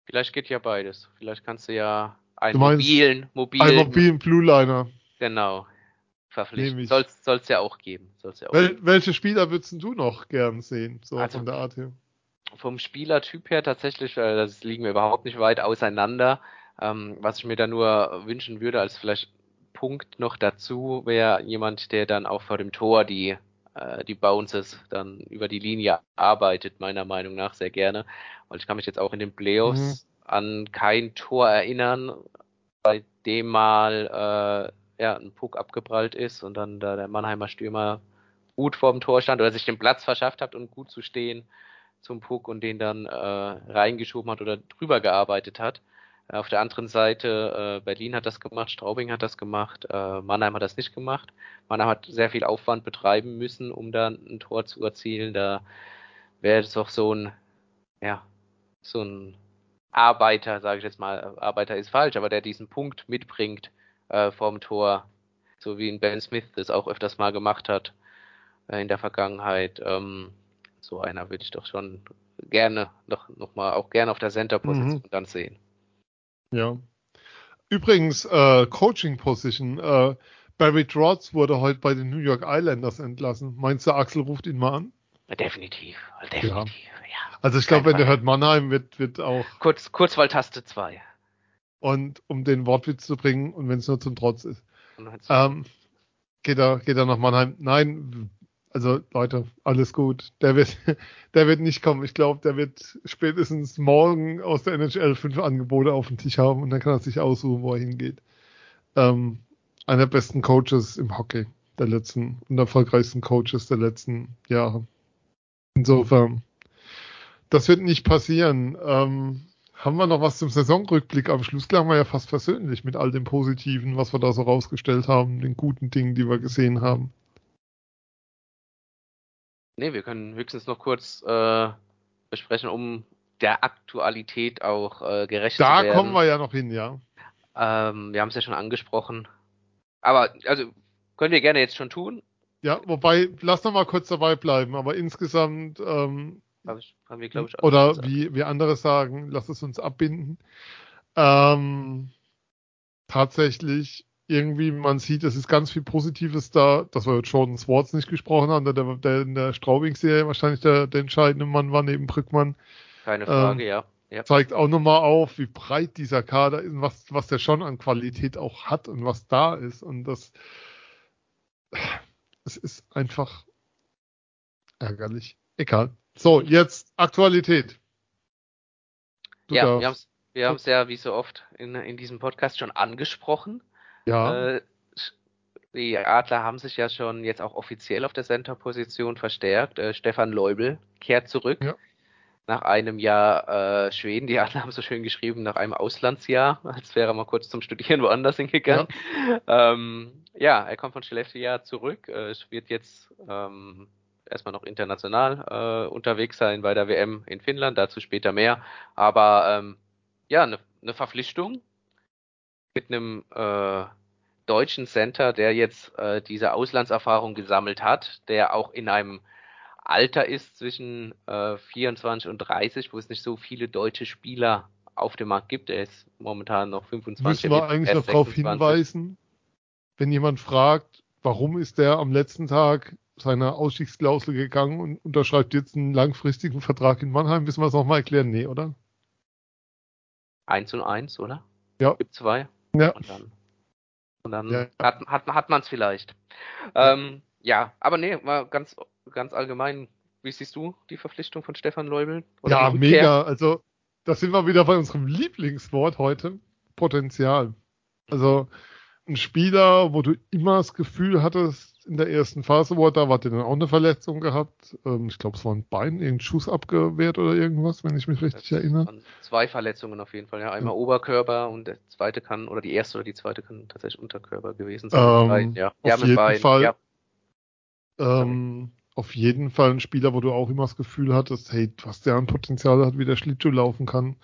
Vielleicht geht ja beides. Vielleicht kannst du ja einen du mobilen, mobilen, einen mobilen Blue Liner. Genau. Verpflichten. Soll es ja auch geben. Soll's ja auch Wel geben. Welche Spieler würdest du noch gern sehen, so also, von der Art her? Vom Spielertyp her tatsächlich, äh, das liegen wir überhaupt nicht weit auseinander. Ähm, was ich mir da nur wünschen würde, als vielleicht Punkt noch dazu, wäre jemand, der dann auch vor dem Tor die äh, die Bounces dann über die Linie arbeitet, meiner Meinung nach sehr gerne. Und ich kann mich jetzt auch in den Playoffs mhm. an kein Tor erinnern, bei dem mal äh, ja, ein Puck abgeprallt ist und dann da der Mannheimer Stürmer gut vorm Tor stand oder sich den Platz verschafft hat und gut zu stehen zum Puck und den dann äh, reingeschoben hat oder drüber gearbeitet hat. Auf der anderen Seite, äh, Berlin hat das gemacht, Straubing hat das gemacht, äh, Mannheim hat das nicht gemacht. Mannheim hat sehr viel Aufwand betreiben müssen, um da ein Tor zu erzielen. Da wäre es doch so ein, ja, so ein Arbeiter, sage ich jetzt mal, Arbeiter ist falsch, aber der diesen Punkt mitbringt äh, vorm Tor, so wie ein Ben Smith das auch öfters mal gemacht hat äh, in der Vergangenheit. Ähm, so einer würde ich doch schon gerne noch, noch mal auch gerne auf der Center-Position mhm. dann sehen. Ja. Übrigens, äh, Coaching Position. Äh, Barry Trotz wurde heute bei den New York Islanders entlassen. Meinst du, Axel ruft ihn mal an? Definitiv, definitiv, ja. ja. Also ich glaube, wenn der hört Mannheim, wird, wird auch. Kurz, Kurzwahltaste 2. Und um den Wortwitz zu bringen, und wenn es nur zum Trotz ist. Ähm, geht er, geht er nach Mannheim? Nein, also Leute, alles gut. Der wird, der wird nicht kommen. Ich glaube, der wird spätestens morgen aus der NHL fünf Angebote auf dem Tisch haben und dann kann er sich aussuchen, wo er hingeht. Ähm, einer der besten Coaches im Hockey der letzten und erfolgreichsten Coaches der letzten Jahre. Insofern, das wird nicht passieren. Ähm, haben wir noch was zum Saisonrückblick? Am Schluss klang wir ja fast persönlich mit all dem Positiven, was wir da so rausgestellt haben, den guten Dingen, die wir gesehen haben. Nee, wir können höchstens noch kurz äh, besprechen, um der Aktualität auch äh, gerecht da zu werden. Da kommen wir ja noch hin, ja. Ähm, wir haben es ja schon angesprochen. Aber, also, können wir gerne jetzt schon tun. Ja, wobei, lass noch mal kurz dabei bleiben. Aber insgesamt, ähm, Hab ich, haben wir, glaube ich, oder gesagt. wie, wie andere sagen, lass es uns abbinden. Ähm, tatsächlich irgendwie, man sieht, es ist ganz viel Positives da, dass wir jetzt Jordan Swartz nicht gesprochen haben, der, der in der Straubing-Serie wahrscheinlich der, der entscheidende Mann war neben Brückmann. Keine Frage, ähm, ja. ja. Zeigt auch nochmal auf, wie breit dieser Kader ist und was, was der schon an Qualität auch hat und was da ist. Und das, es ist einfach ärgerlich. Egal. So, jetzt Aktualität. Du ja, darfst. wir haben es ja wie so oft in, in diesem Podcast schon angesprochen. ja. Äh, die Adler haben sich ja schon jetzt auch offiziell auf der Center-Position verstärkt. Äh, Stefan Leubel kehrt zurück. Ja. Nach einem Jahr äh, Schweden, die Adler haben so schön geschrieben, nach einem Auslandsjahr, als wäre er mal kurz zum Studieren woanders hingegangen. Ja, ähm, ja er kommt von Skellefteå zurück. Äh, es wird jetzt ähm, erstmal noch international äh, unterwegs sein bei der WM in Finnland, dazu später mehr. Aber ähm, ja, eine ne Verpflichtung mit einem äh, deutschen Center, der jetzt äh, diese Auslandserfahrung gesammelt hat, der auch in einem Alter ist zwischen äh, 24 und 30, wo es nicht so viele deutsche Spieler auf dem Markt gibt. Er ist momentan noch 25. Müssen wir eigentlich noch darauf 26. hinweisen, wenn jemand fragt, warum ist der am letzten Tag seiner Ausstiegsklausel gegangen und unterschreibt jetzt einen langfristigen Vertrag in Mannheim, müssen wir es nochmal erklären? Nee, oder? Eins und eins, oder? Ja. Gibt zwei. Ja. Und dann, und dann Ja. hat, hat, hat man es vielleicht. Ähm, ja, aber nee, mal ganz, ganz allgemein, wie siehst du die Verpflichtung von Stefan Leubel? Oder ja, mega. Also, da sind wir wieder bei unserem Lieblingswort heute. Potenzial. Also, ein Spieler, wo du immer das Gefühl hattest, in der ersten Phase, wo er da war, hat er dann auch eine Verletzung gehabt. Ähm, ich glaube, es war ein Bein, irgendein Schuss abgewehrt oder irgendwas, wenn ich mich richtig Das erinnere. waren Zwei Verletzungen auf jeden Fall, ja. Einmal Oberkörper und der zweite kann, oder die erste oder die zweite kann tatsächlich Unterkörper gewesen sein. Ähm, Bein, ja. auf ja, jeden Bein, Fall. Ja. Ähm, auf jeden Fall ein Spieler, wo du auch immer das Gefühl hattest, hey, was der an Potenzial hat, wie der Schlittschuh laufen kann.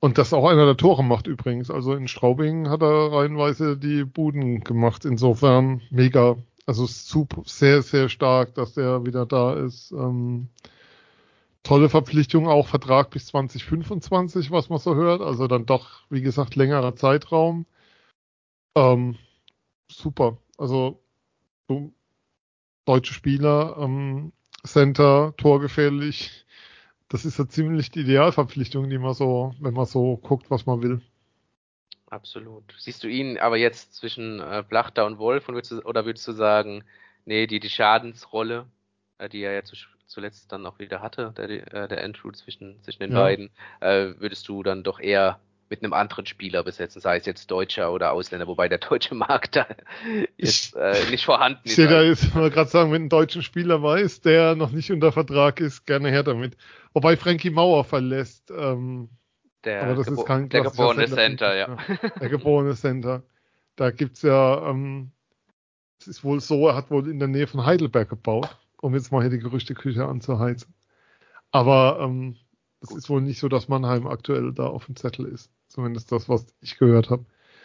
Und das auch einer der Tore macht übrigens. Also in Straubing hat er reihenweise die Buden gemacht. Insofern mega. Also super, sehr, sehr stark, dass der wieder da ist. Ähm, tolle Verpflichtung, auch Vertrag bis 2025, was man so hört. Also dann doch, wie gesagt, längerer Zeitraum. Ähm, super. Also so, deutsche Spieler, ähm, Center, torgefährlich. Das ist ja ziemlich die Idealverpflichtung, die man so, wenn man so guckt, was man will. Absolut. Siehst du ihn aber jetzt zwischen äh, Blachter und Wolf und würdest du, oder würdest du sagen, nee, die, die Schadensrolle, äh, die er ja zu, zuletzt dann auch wieder hatte, der, äh, der Andrew zwischen, zwischen den Ja. beiden, äh, würdest du dann doch eher mit einem anderen Spieler besetzen, sei es jetzt Deutscher oder Ausländer, wobei der deutsche Markt da jetzt äh, nicht vorhanden Ich ist. sehe da jetzt mal gerade sagen, wenn ein deutscher Spieler weiß, der noch nicht unter Vertrag ist, gerne her damit. Wobei Frankie Mauer verlässt, ähm, der, aber das ist kein der geborene Center. Center, ja. der geborene Center. Da gibt's ja, ähm, es ist wohl so, er hat wohl in der Nähe von Heidelberg gebaut, um jetzt mal hier die Gerüchteküche anzuheizen. Aber ähm, es ist wohl nicht so, dass Mannheim aktuell da auf dem Zettel ist. Zumindest das, was ich gehört habe.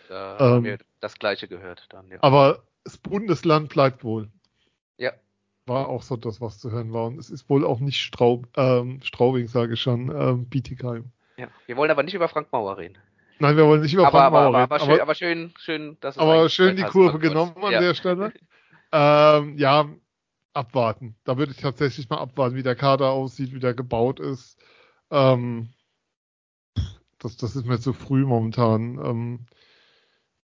Da Ähm, haben wir das gleiche gehört dann, ja. Aber das Bundesland bleibt wohl. Ja. War auch so das, was zu hören war. Und es ist wohl auch nicht Straub, ähm, Straubing, sage ich schon, ähm, Bietigheim. Ja. Wir wollen aber nicht über Frank Mauer reden. Nein, wir wollen nicht über aber, Frank Mauer aber, reden, aber, schön, aber schön, schön, dass es aber schön die Kurve genommen an ja. der Stelle. ähm, ja, abwarten. Da würde ich tatsächlich mal abwarten, wie der Kader aussieht, wie der gebaut ist. Ähm, das, das ist mir zu früh momentan. Ähm,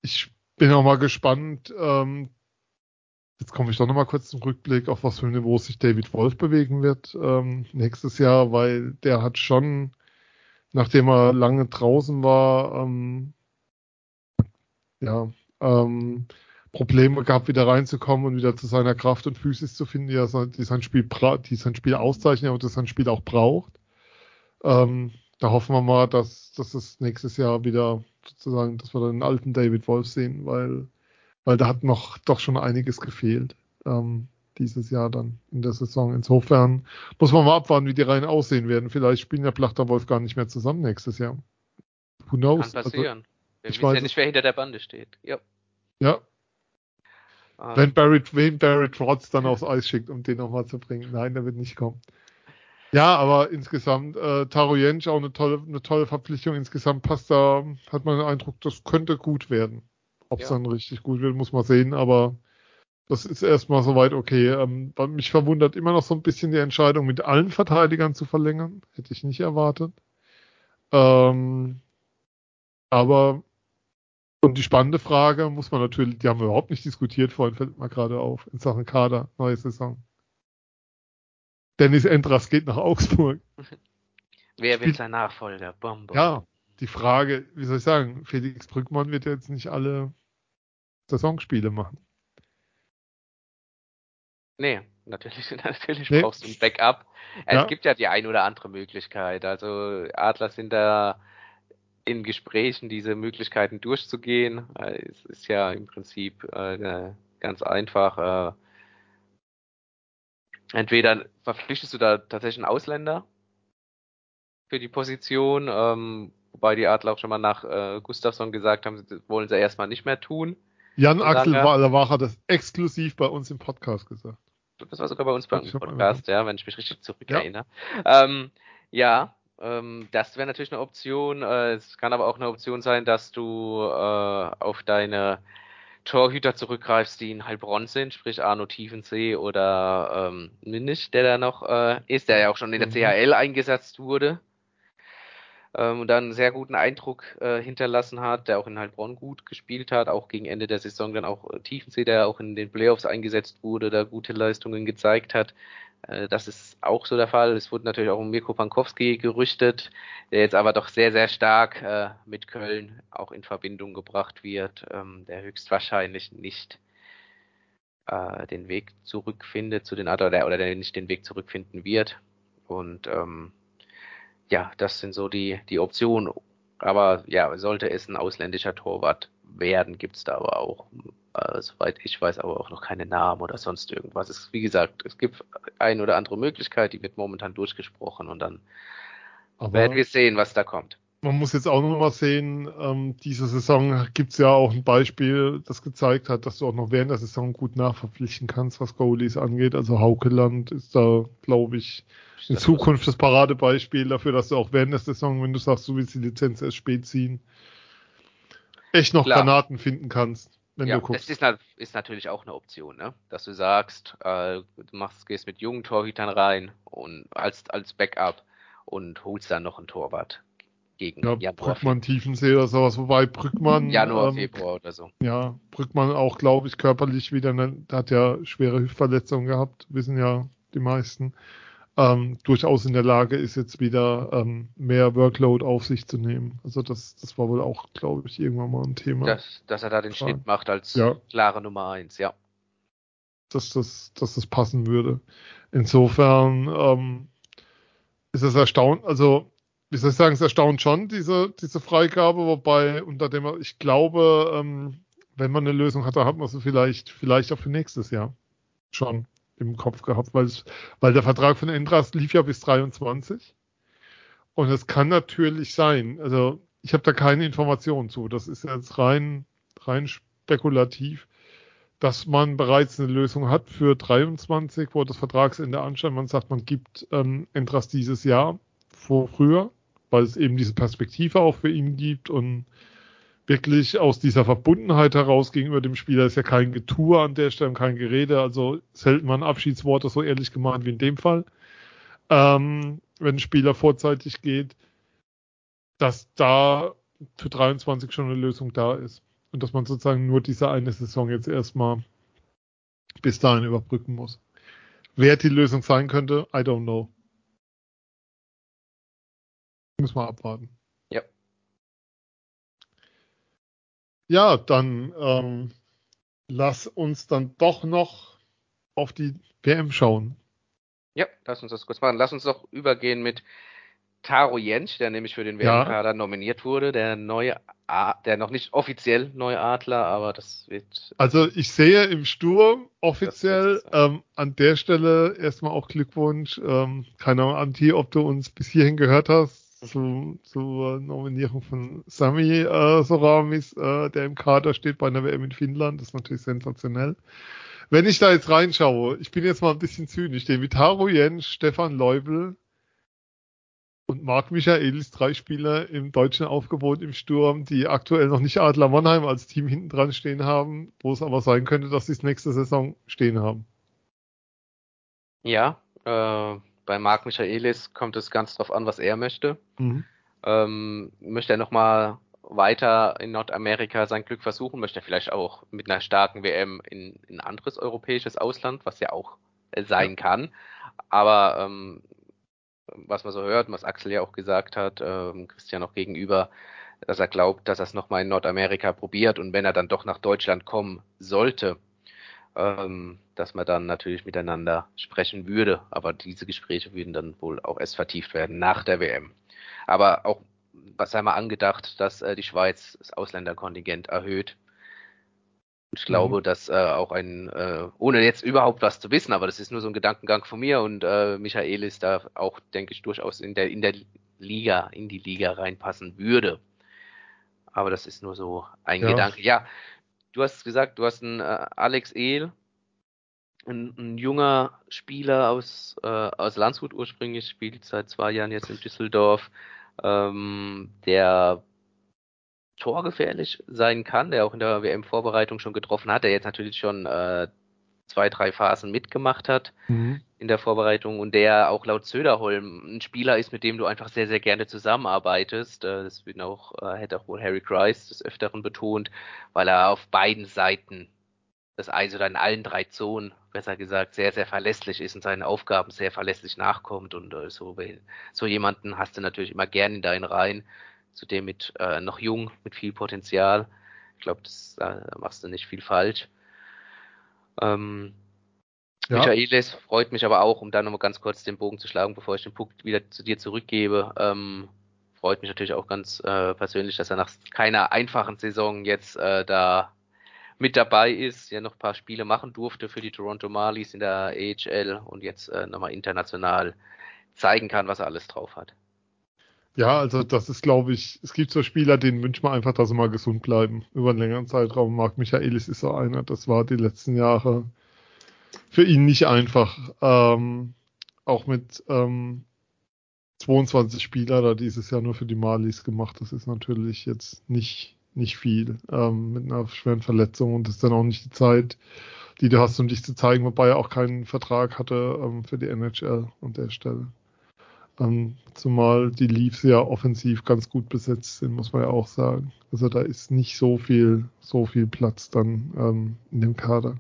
ich bin auch mal gespannt. Ähm, jetzt komme ich doch noch mal kurz zum Rückblick, auf was für ein Niveau sich David Wolf bewegen wird ähm, nächstes Jahr, weil der hat schon, nachdem er lange draußen war, ähm, ja, ähm, Probleme gehabt, wieder reinzukommen und wieder zu seiner Kraft und Physis zu finden, die, er, sein- die, sein, Spiel, die sein Spiel auszeichnen, aber das sein Spiel auch braucht. Ähm, da hoffen wir mal, dass, dass es nächstes Jahr wieder sozusagen, dass wir den alten David Wolf sehen, weil, weil da hat noch doch schon einiges gefehlt ähm, dieses Jahr dann in der Saison. Insofern muss man mal abwarten, wie die Reihen aussehen werden. Vielleicht spielen ja Plachter Wolf gar nicht mehr zusammen nächstes Jahr. Who knows? Kann Also, passieren. Wir ich wissen ja weiß nicht, wer hinter der Bande steht. Ja. ja, Ähm, wenn Barry, wen Barry Trotz dann aufs Eis schickt, um den nochmal zu bringen. Nein, der wird nicht kommen. Ja, aber insgesamt, äh, Taro Jensch auch eine tolle, eine tolle Verpflichtung. Insgesamt passt da, hat man den Eindruck, das könnte gut werden. Ob es Ja. dann richtig gut wird, muss man sehen, aber das ist erstmal soweit okay. Ähm, mich verwundert immer noch so ein bisschen die Entscheidung, mit allen Verteidigern zu verlängern. Hätte ich nicht erwartet. Ähm, aber und die spannende Frage muss man natürlich, die haben wir überhaupt nicht diskutiert, vorhin fällt mir gerade auf, in Sachen Kader, neue Saison. Dennis Endras geht nach Augsburg. Wer Spiel- wird sein Nachfolger? Bom, bom. Ja, die Frage, wie soll ich sagen, Felix Brückmann wird jetzt nicht alle Saisonspiele machen. Nee, natürlich, natürlich Nee. brauchst du ein Backup. Äh, Ja. Es gibt ja die ein oder andere Möglichkeit. Also Adler sind da in Gesprächen, diese Möglichkeiten durchzugehen. Äh, Es ist ja im Prinzip äh, ganz einfach. Äh, entweder verpflichtest du da tatsächlich einen Ausländer für die Position, ähm, wobei die Adler auch schon mal nach äh, Gustafsson gesagt haben, das wollen sie erstmal nicht mehr tun. Jan Axel hat das exklusiv bei uns im Podcast gesagt. Das war sogar bei uns beim Podcast, ja, wenn ich mich richtig Ja. zurückerinnere. Ähm, ja, ähm, das wäre natürlich eine Option. Äh, es kann aber auch eine Option sein, dass du äh, auf deine Torhüter zurückgreifst, die in Heilbronn sind, sprich Arno Tiefensee oder ähm, Minnisch, der da noch äh, ist, der ja auch schon in der Mhm. CHL eingesetzt wurde. Ähm, und dann einen sehr guten Eindruck äh, hinterlassen hat, der auch in Heilbronn gut gespielt hat, auch gegen Ende der Saison dann auch äh, Tiefensee, der auch in den Playoffs eingesetzt wurde, da gute Leistungen gezeigt hat. Äh, das ist auch so der Fall. Es wurde natürlich auch um Mirko Pankowski gerüchtet, der jetzt aber doch sehr, sehr stark äh, mit Köln auch in Verbindung gebracht wird, ähm, der höchstwahrscheinlich nicht äh, den Weg zurückfindet zu den oder, oder der nicht den Weg zurückfinden wird. Und ähm, ja, das sind so die, die Optionen. Aber ja, sollte es ein ausländischer Torwart werden, gibt's da aber auch, äh, soweit ich weiß, aber auch noch keine Namen oder sonst irgendwas. Es, wie gesagt, es gibt ein oder andere Möglichkeit, die wird momentan durchgesprochen und dann Aber werden wir sehen, was da kommt. Man muss jetzt auch noch mal sehen, ähm, diese Saison gibt's ja auch ein Beispiel, das gezeigt hat, dass du auch noch während der Saison gut nachverpflichten kannst, was Goalies angeht. Also Haukeland ist da, glaube ich, in Das- Zukunft das Paradebeispiel dafür, dass du auch während der Saison, wenn du sagst, du willst die Lizenz erst spät ziehen, echt noch Klar. Granaten finden kannst, wenn ja, du das guckst. ist, nat- ist natürlich auch eine Option, ne? Dass du sagst, äh, du machst, gehst mit jungen Torhütern rein und als, als Backup und holst dann noch einen Torwart gegen Ja, Januar, Brückmann, Tiefensee oder sowas, wobei Brückmann, Januar ähm, Februar oder so. ja, Brückmann auch, glaube ich, körperlich wieder, ne, hat ja schwere Hüftverletzungen gehabt, wissen ja die meisten, ähm, durchaus in der Lage ist, jetzt wieder ähm, mehr Workload auf sich zu nehmen. Also das, das war wohl auch, glaube ich, irgendwann mal ein Thema, Dass, dass er da den. Schnitt macht als Ja. klare Nummer eins, ja. dass, das, dass das passen würde. Insofern ähm, ist es erstaunt, also wie soll ich sagen, es erstaunt schon, diese, diese Freigabe, wobei unter dem, ich glaube, ähm, wenn man eine Lösung hat, dann hat man sie vielleicht, vielleicht auch für nächstes Jahr schon im Kopf gehabt, weil, es, weil der Vertrag von Endras lief ja bis 23. Und es kann natürlich sein, also ich habe da keine Informationen zu, das ist jetzt rein, rein spekulativ, dass man bereits eine Lösung hat für 23, wo das Vertragsende ansteht. Man sagt, man gibt ähm, Endras dieses Jahr vor früher, weil es eben diese Perspektive auch für ihn gibt und wirklich aus dieser Verbundenheit heraus gegenüber dem Spieler ist ja kein Getue an der Stelle, kein Gerede, also selten mal ein Abschiedswort so ehrlich gemeint wie in dem Fall. Ähm, wenn ein Spieler vorzeitig geht, dass da für 23 schon eine Lösung da ist. Und dass man sozusagen nur diese eine Saison jetzt erstmal bis dahin überbrücken muss. Wer die Lösung sein könnte, I don't know. Müssen wir abwarten. Ja. Ja, dann ähm, lass uns dann doch noch auf die WM schauen. Ja, lass uns das kurz machen. Lass uns doch übergehen mit Taro Jentsch, der nämlich für den Ja. WM-Kader nominiert wurde, der neue, A der noch nicht offiziell neue Adler, aber das wird Also ich sehe im Sturm offiziell ähm, an der Stelle erstmal auch Glückwunsch. Ähm, keine Ahnung, Anti, ob du uns bis hierhin gehört hast zu, zur Nominierung von Sami äh, Soramis, äh, der im Kader steht bei einer WM in Finnland. Das ist natürlich sensationell. Wenn ich da jetzt reinschaue, ich bin jetzt mal ein bisschen zynisch, den Vitaro Jens, Stefan Leubel, Und Marc Michaelis, drei Spieler im deutschen Aufgebot im Sturm, die aktuell noch nicht Adler Mannheim als Team hinten dran stehen haben, wo es aber sein könnte, dass sie es nächste Saison stehen haben. Ja, äh, bei Marc Michaelis kommt es ganz drauf an, was er möchte. Mhm. Ähm, möchte er nochmal weiter in Nordamerika sein Glück versuchen, möchte er vielleicht auch mit einer starken WM in, in ein anderes europäisches Ausland, was ja auch äh, sein ja. kann. Aber ähm, was man so hört, was Axel ja auch gesagt hat, ähm, Christian auch gegenüber, dass er glaubt, dass er es nochmal in Nordamerika probiert und wenn er dann doch nach Deutschland kommen sollte, ähm, dass man dann natürlich miteinander sprechen würde. Aber diese Gespräche würden dann wohl auch erst vertieft werden nach der WM. Aber auch, was sei mal angedacht, dass äh, die Schweiz das Ausländerkontingent erhöht ich glaube, mhm. dass äh, auch ein, äh, ohne jetzt überhaupt was zu wissen, aber das ist nur so ein Gedankengang von mir und äh, Michael ist da auch, denke ich, durchaus in der, in der Liga, in die Liga reinpassen würde. Aber das ist nur so ein ja. Gedanke. Ja, du hast gesagt, du hast einen äh, Alex Ehl, ein, ein, junger Spieler aus, äh, aus Landshut ursprünglich, spielt seit zwei Jahren jetzt in Düsseldorf, ähm, der torgefährlich sein kann, der auch in der WM-Vorbereitung schon getroffen hat, der jetzt natürlich schon äh, zwei, drei Phasen mitgemacht hat mhm. In der Vorbereitung und der auch laut Söderholm ein Spieler ist, mit dem du einfach sehr, sehr gerne zusammenarbeitest. Äh, das wird auch, äh, hätte auch wohl Harry Grice des Öfteren betont, weil er auf beiden Seiten des Eis oder in allen drei Zonen, besser gesagt, sehr, sehr verlässlich ist und seinen Aufgaben sehr verlässlich nachkommt und äh, so, so jemanden hast du natürlich immer gern in deinen Reihen zudem mit äh, noch jung, mit viel Potenzial. Ich glaube, das äh, machst du nicht viel falsch. Ähm, ja. Michaelis freut mich aber auch, um da nochmal ganz kurz den Bogen zu schlagen, bevor ich den Punkt wieder zu dir zurückgebe. Ähm, freut mich natürlich auch ganz äh, persönlich, dass er nach keiner einfachen Saison jetzt äh, da mit dabei ist, ja noch ein paar Spiele machen durfte für die Toronto Marlies in der AHL und jetzt äh, nochmal international zeigen kann, was er alles drauf hat. Ja, also das ist, glaube ich, es gibt so Spieler, denen wünscht man einfach, dass sie mal gesund bleiben über einen längeren Zeitraum. Marc Michaelis ist so einer, das war die letzten Jahre für ihn nicht einfach. Ähm, auch mit ähm, 22 Spieler da dieses Jahr nur für die Malis gemacht. Das ist natürlich jetzt nicht, nicht viel ähm, mit einer schweren Verletzung und das ist dann auch nicht die Zeit, die du hast, um dich zu zeigen, wobei er auch keinen Vertrag hatte ähm, für die NHL an der Stelle. Ähm, zumal die Leafs ja offensiv ganz gut besetzt sind, muss man ja auch sagen. Also da ist nicht so viel, so viel Platz dann ähm, in dem Kader.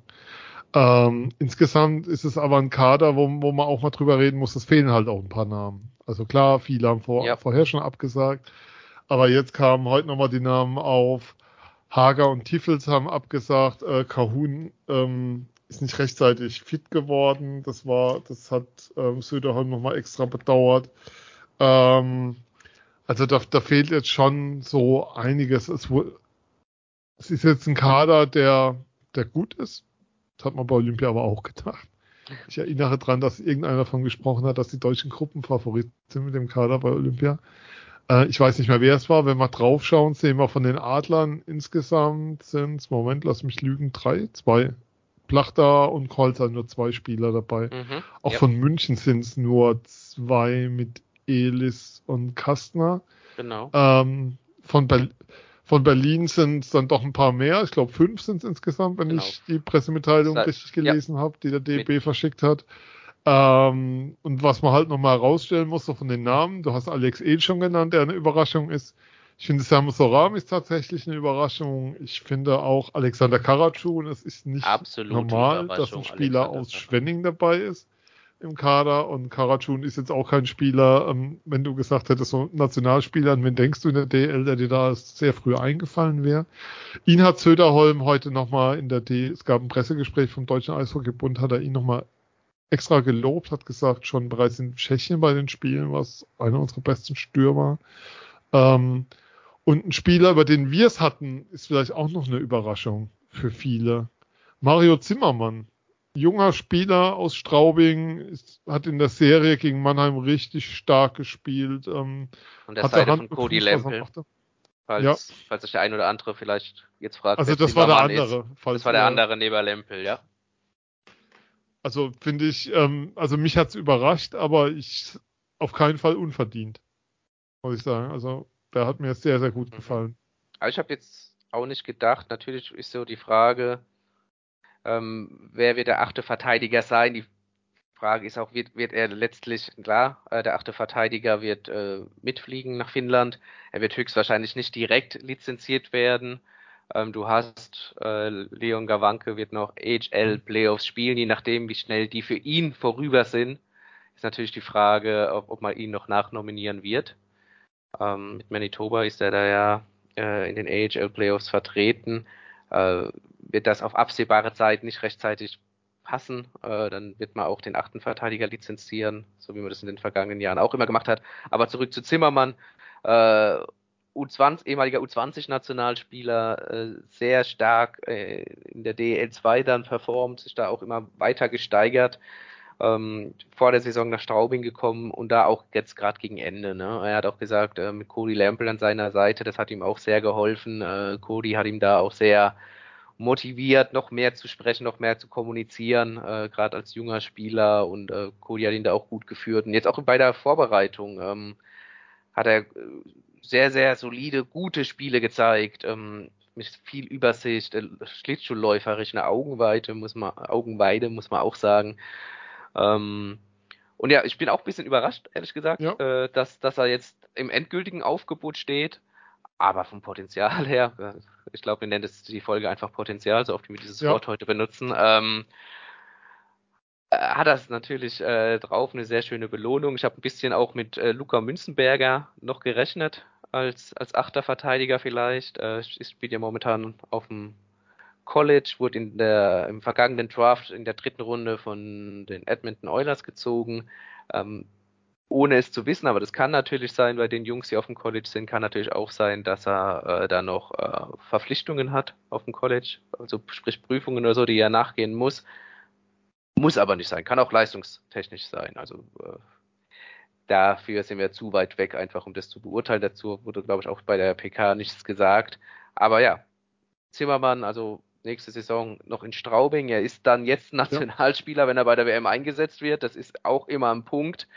Ähm, insgesamt ist es aber ein Kader, wo, wo man auch mal drüber reden muss, es fehlen halt auch ein paar Namen. Also klar, viele haben vor, ja. vorher schon abgesagt, aber jetzt kamen heute nochmal die Namen auf. Hager und Tiffels haben abgesagt, äh, Kahun ähm, ist nicht rechtzeitig fit geworden. Das war, das hat ähm, Söderholm nochmal extra bedauert. Ähm, also da, da fehlt jetzt schon so einiges. Es, es ist jetzt ein Kader, der, der gut ist. Das hat man bei Olympia aber auch gedacht. Ich erinnere daran, dass irgendeiner davon gesprochen hat, dass die deutschen Gruppenfavoriten sind mit dem Kader bei Olympia. Äh, ich weiß nicht mehr, wer es war. Wenn wir draufschauen, sehen wir von den Adlern insgesamt sind Moment, lass mich lügen, drei, zwei, Plachter und Kolzer nur zwei Spieler dabei. Mhm, Auch ja. von München sind es nur zwei mit Elis und Kastner. Genau. Ähm, von, Ber von Berlin sind es dann doch ein paar mehr. Ich glaube, fünf sind es insgesamt, wenn genau. ich die Pressemitteilung Seit, richtig gelesen ja. habe, die der DB mit. verschickt hat. Ähm, und was man halt nochmal herausstellen muss, so von den Namen, du hast Alex Ehl schon genannt, der eine Überraschung ist. Ich finde, Samu Soram ist tatsächlich eine Überraschung. Ich finde auch Alexander Karatschun, es ist nicht Absolute normal, dass ein Spieler Alexander aus Schwenning dabei ist im Kader und Karatschun ist jetzt auch kein Spieler, ähm, wenn du gesagt hättest, so Nationalspieler, an wen denkst du in der DL, der dir da sehr früh eingefallen wäre. Ihn hat Söderholm heute nochmal in der D, es gab ein Pressegespräch vom Deutschen Eishockeybund, hat er ihn nochmal extra gelobt, hat gesagt, schon bereits in Tschechien bei den Spielen war es einer unserer besten Stürmer. Ähm, und ein Spieler, über den wir es hatten, ist vielleicht auch noch eine Überraschung für viele. Mario Zimmermann, junger Spieler aus Straubing, ist, hat in der Serie gegen Mannheim richtig stark gespielt. Ähm, Und der Seite von Cody Lempel. Falls, ja. falls sich der ein oder andere vielleicht jetzt fragt. Also das war der andere. das war der andere neben Lempel, ja. Also finde ich, ähm, also mich hat's überrascht, aber ich auf keinen Fall unverdient. muss ich sagen. Also der hat mir sehr, sehr gut mhm. gefallen. Also ich habe jetzt auch nicht gedacht, natürlich ist so die Frage, ähm, wer wird der achte Verteidiger sein? Die Frage ist auch, wird, wird er letztlich, klar, äh, der achte Verteidiger wird äh, mitfliegen nach Finnland. Er wird höchstwahrscheinlich nicht direkt lizenziert werden. Ähm, du hast äh, Leon Gawanke wird noch HL Playoffs spielen, je nachdem, wie schnell die für ihn vorüber sind. Ist natürlich die Frage, ob, ob man ihn noch nachnominieren wird. Ähm, mit Manitoba ist er da ja äh, in den AHL Playoffs vertreten. Wird das auf absehbare Zeit nicht rechtzeitig passen, äh, dann wird man auch den achten Verteidiger lizenzieren, so wie man das in den vergangenen Jahren auch immer gemacht hat. Aber zurück zu Zimmermann. Äh, U20, ehemaliger U20-Nationalspieler, äh, sehr stark äh, in der DL2 dann performt, sich da auch immer weiter gesteigert. Ähm, vor der Saison nach Straubing gekommen und da auch jetzt gerade gegen Ende. Ne? Er hat auch gesagt, äh, mit Cody Lampel an seiner Seite, das hat ihm auch sehr geholfen. Äh, Cody hat ihm da auch sehr motiviert, noch mehr zu sprechen, noch mehr zu kommunizieren, äh, gerade als junger Spieler und äh, Cody hat ihn da auch gut geführt. Und jetzt auch bei der Vorbereitung ähm, hat er äh, sehr, sehr solide, gute Spiele gezeigt, ähm, mit viel Übersicht, äh, Schlittschuhläuferisch, eine Augenweite, muss man, Augenweide, muss man auch sagen. Ähm, und ja, ich bin auch ein bisschen überrascht, ehrlich gesagt, ja. äh, dass, dass er jetzt im endgültigen Aufgebot steht. Aber vom Potenzial her, ich glaube, wir nennen das die Folge einfach Potenzial, so oft wie wir dieses ja. Wort heute benutzen, ähm, äh, hat das natürlich äh, drauf eine sehr schöne Belohnung. Ich habe ein bisschen auch mit äh, Luca Münzenberger noch gerechnet, als, als achter Verteidiger vielleicht. Äh, spielt ja momentan auf dem College, wurde in der, im vergangenen Draft in der dritten Runde von den Edmonton Oilers gezogen. Ähm, ohne es zu wissen, aber das kann natürlich sein, bei den Jungs, die auf dem College sind, kann natürlich auch sein, dass er äh, da noch äh, Verpflichtungen hat auf dem College, also sprich Prüfungen oder so, die er nachgehen muss. Muss aber nicht sein, kann auch leistungstechnisch sein. Also äh, dafür sind wir zu weit weg, einfach um das zu beurteilen. Dazu wurde, glaube ich, auch bei der PK nichts gesagt. Aber ja, Zimmermann, also nächste Saison noch in Straubing. Er ist dann jetzt Nationalspieler, ja. wenn er bei der WM eingesetzt wird. Das ist auch immer ein Punkt.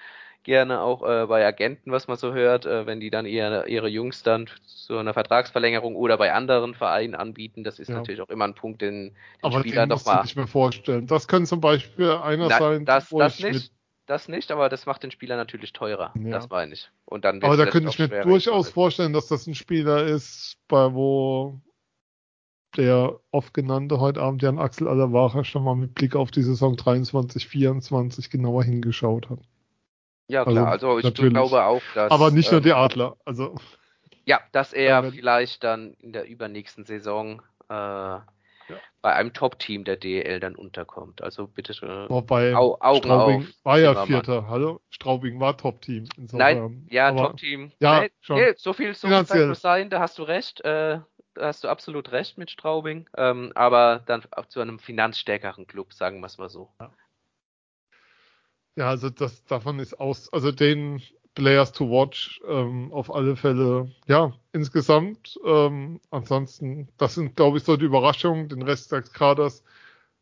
Gerne auch äh, bei Agenten, was man so hört, äh, wenn die dann ihre, ihre Jungs dann zu einer Vertragsverlängerung oder bei anderen Vereinen anbieten. Das ist ja. natürlich auch immer ein Punkt, den, den Aber Spieler doch mal. Ich mir vorstellen. Das könnte zum Beispiel einer Na, sein, das, das ich nicht das nicht, aber das macht den Spieler natürlich teurer. Ja. Das meine ich. Und dann aber da könnte ich mir durchaus vorstellen, dass das ein Spieler ist, bei wo der oft genannte heute Abend Jan Axel Allerwacher schon mal mit Blick auf die Saison 23, 24 genauer hingeschaut hat. Ja, klar, also, also ich natürlich. glaube auch, dass. Aber nicht nur ähm, die Adler, also. Ja, dass er vielleicht dann in der übernächsten Saison äh, ja. bei einem Top-Team der DL dann unterkommt. Also bitte äh, Wobei Au Augen Straubing auf, war ja Vierter. Hallo? Straubing war Top-Team. Nein, ja, Top-Team. Ja, nee, schon. Nee, so viel so muss sein, da hast du recht. Äh, da hast du absolut recht mit Straubing. Ähm, aber dann auch zu einem finanzstärkeren Club, sagen wir es mal so. Ja. Ja, also das davon ist aus, also den Players to Watch ähm, auf alle Fälle, ja, insgesamt. Ähm, ansonsten, das sind, glaube ich, so die Überraschungen. Den Rest des Kaders,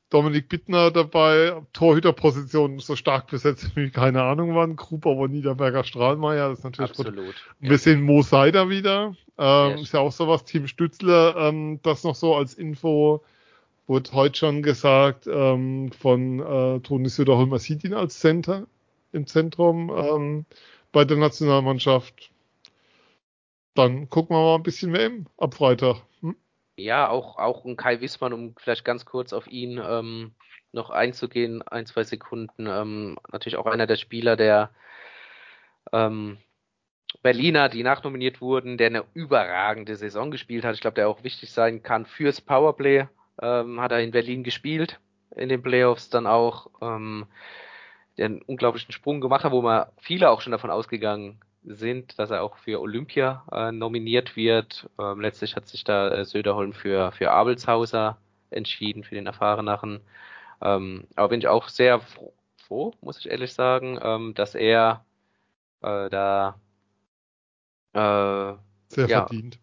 Dominik Bittner dabei, Torhüterposition so stark besetzt wie keine Ahnung wann, Gruber, aber Niederberger, Strahlmeier, das ist natürlich Absolut. Ein bisschen Mo Seider wieder, ähm, yes. ist ja auch sowas, Team Stützler, ähm, das noch so als Info, wurde heute schon gesagt, ähm, von äh, Toni Söderholm, man sieht ihn als Center im Zentrum, ähm, bei der Nationalmannschaft. Dann gucken wir mal ein bisschen WM ab Freitag. Hm? Ja, auch, auch ein Kai Wissmann, um vielleicht ganz kurz auf ihn ähm, noch einzugehen, ein, zwei Sekunden. Ähm, natürlich auch einer der Spieler, der ähm, Berliner, die nachnominiert wurden, der eine überragende Saison gespielt hat. Ich glaube, der auch wichtig sein kann fürs Powerplay. Ähm, hat er in Berlin gespielt, in den Playoffs dann auch. Ähm, einen unglaublichen Sprung gemacht hat, wo man viele auch schon davon ausgegangen sind, dass er auch für Olympia äh, nominiert wird. Ähm, letztlich hat sich da äh, Söderholm für, für Abelshauser entschieden, für den erfahreneren. Ähm, aber bin ich auch sehr froh, froh muss ich ehrlich sagen, ähm, dass er äh, da äh, sehr ja, verdient.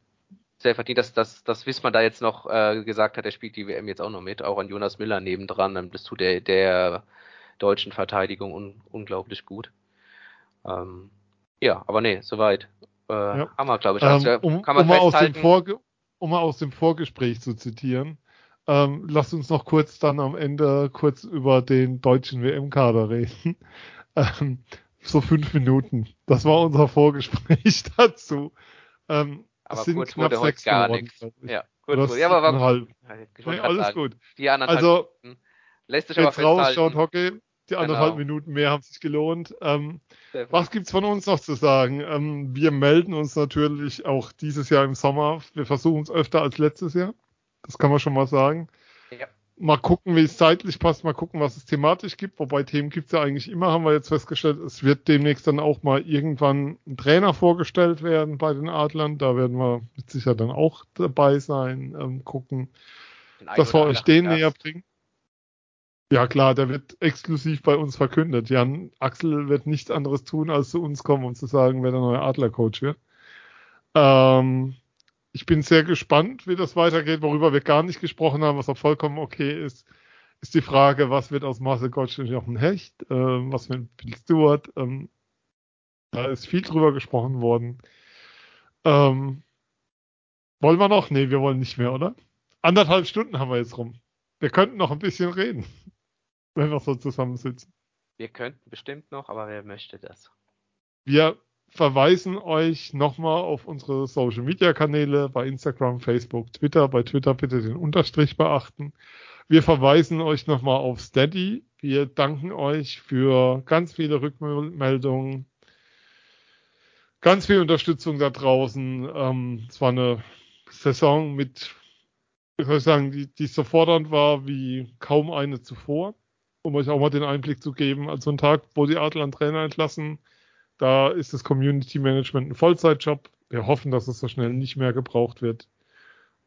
Sehr verdient, dass, dass, dass Wismar da jetzt noch äh, gesagt hat, er spielt die WM jetzt auch noch mit, auch an Jonas Müller nebendran. Das tut der, der deutschen Verteidigung un unglaublich gut. Ähm, ja, aber nee, soweit. äh, ja. wir, glaube ich. Also, ähm, um, kann man um, mal aus dem Vorge um mal aus dem Vorgespräch zu zitieren, ähm, lasst uns noch kurz dann am Ende kurz über den deutschen WM-Kader reden. Ähm, so fünf Minuten. Das war unser Vorgespräch dazu. Ähm, aber sind kurz knapp sechs gar nichts. Ja, kurz wurde. Ja, aber war halb. Nee, alles sagen, gut. Die also, lässt sich aber raus, schaut Hockey. Die anderthalb genau. Minuten mehr haben sich gelohnt. Ähm, was gibt's von uns noch zu sagen? Ähm, wir melden uns natürlich auch dieses Jahr im Sommer. Wir versuchen es öfter als letztes Jahr. Das kann man schon mal sagen. Mal gucken, wie es zeitlich passt. Mal gucken, was es thematisch gibt. Wobei Themen gibt's ja eigentlich immer, haben wir jetzt festgestellt. Es wird demnächst dann auch mal irgendwann ein Trainer vorgestellt werden bei den Adlern. Da werden wir mit Sicherheit dann auch dabei sein. Ähm, gucken, dass wir euch den näher bringen. Ja klar, der wird exklusiv bei uns verkündet. Jan Axel wird nichts anderes tun, als zu uns kommen und zu sagen, wer der neue Adler-Coach wird. Ähm, ich bin sehr gespannt, wie das weitergeht. Worüber wir gar nicht gesprochen haben, was auch vollkommen okay ist, ist die Frage, was wird aus Marcel Gottsch und Jochen Hecht, äh, was mit Bill Stewart. Ähm, da ist viel drüber gesprochen worden. Ähm, wollen wir noch? Nee, wir wollen nicht mehr, oder? Anderthalb Stunden haben wir jetzt rum. Wir könnten noch ein bisschen reden wenn wir so zusammensitzen. Wir könnten bestimmt noch, aber wer möchte das? Wir verweisen euch nochmal auf unsere Social Media Kanäle bei Instagram, Facebook, Twitter. Bei Twitter bitte den Unterstrich beachten. Wir verweisen euch nochmal auf Steady. Wir danken euch für ganz viele Rückmeldungen, ganz viel Unterstützung da draußen. Ähm, es war eine Saison mit, wie soll ich sagen, die, die so fordernd war wie kaum eine zuvor um euch auch mal den Einblick zu geben. Also ein Tag, wo die Adler einen Trainer entlassen, da ist das Community Management ein Vollzeitjob. Wir hoffen, dass es so schnell nicht mehr gebraucht wird.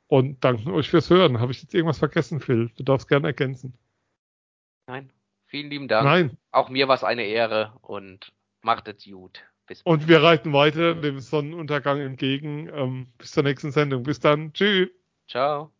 Und danken euch fürs Hören. Habe ich jetzt irgendwas vergessen, Phil? Du darfst gerne ergänzen. Nein. Vielen lieben Dank. Nein. Auch mir war es eine Ehre und macht es gut. Bis und wir reiten weiter dem Sonnenuntergang entgegen. Ähm, bis zur nächsten Sendung. Bis dann. Tschüss. Ciao.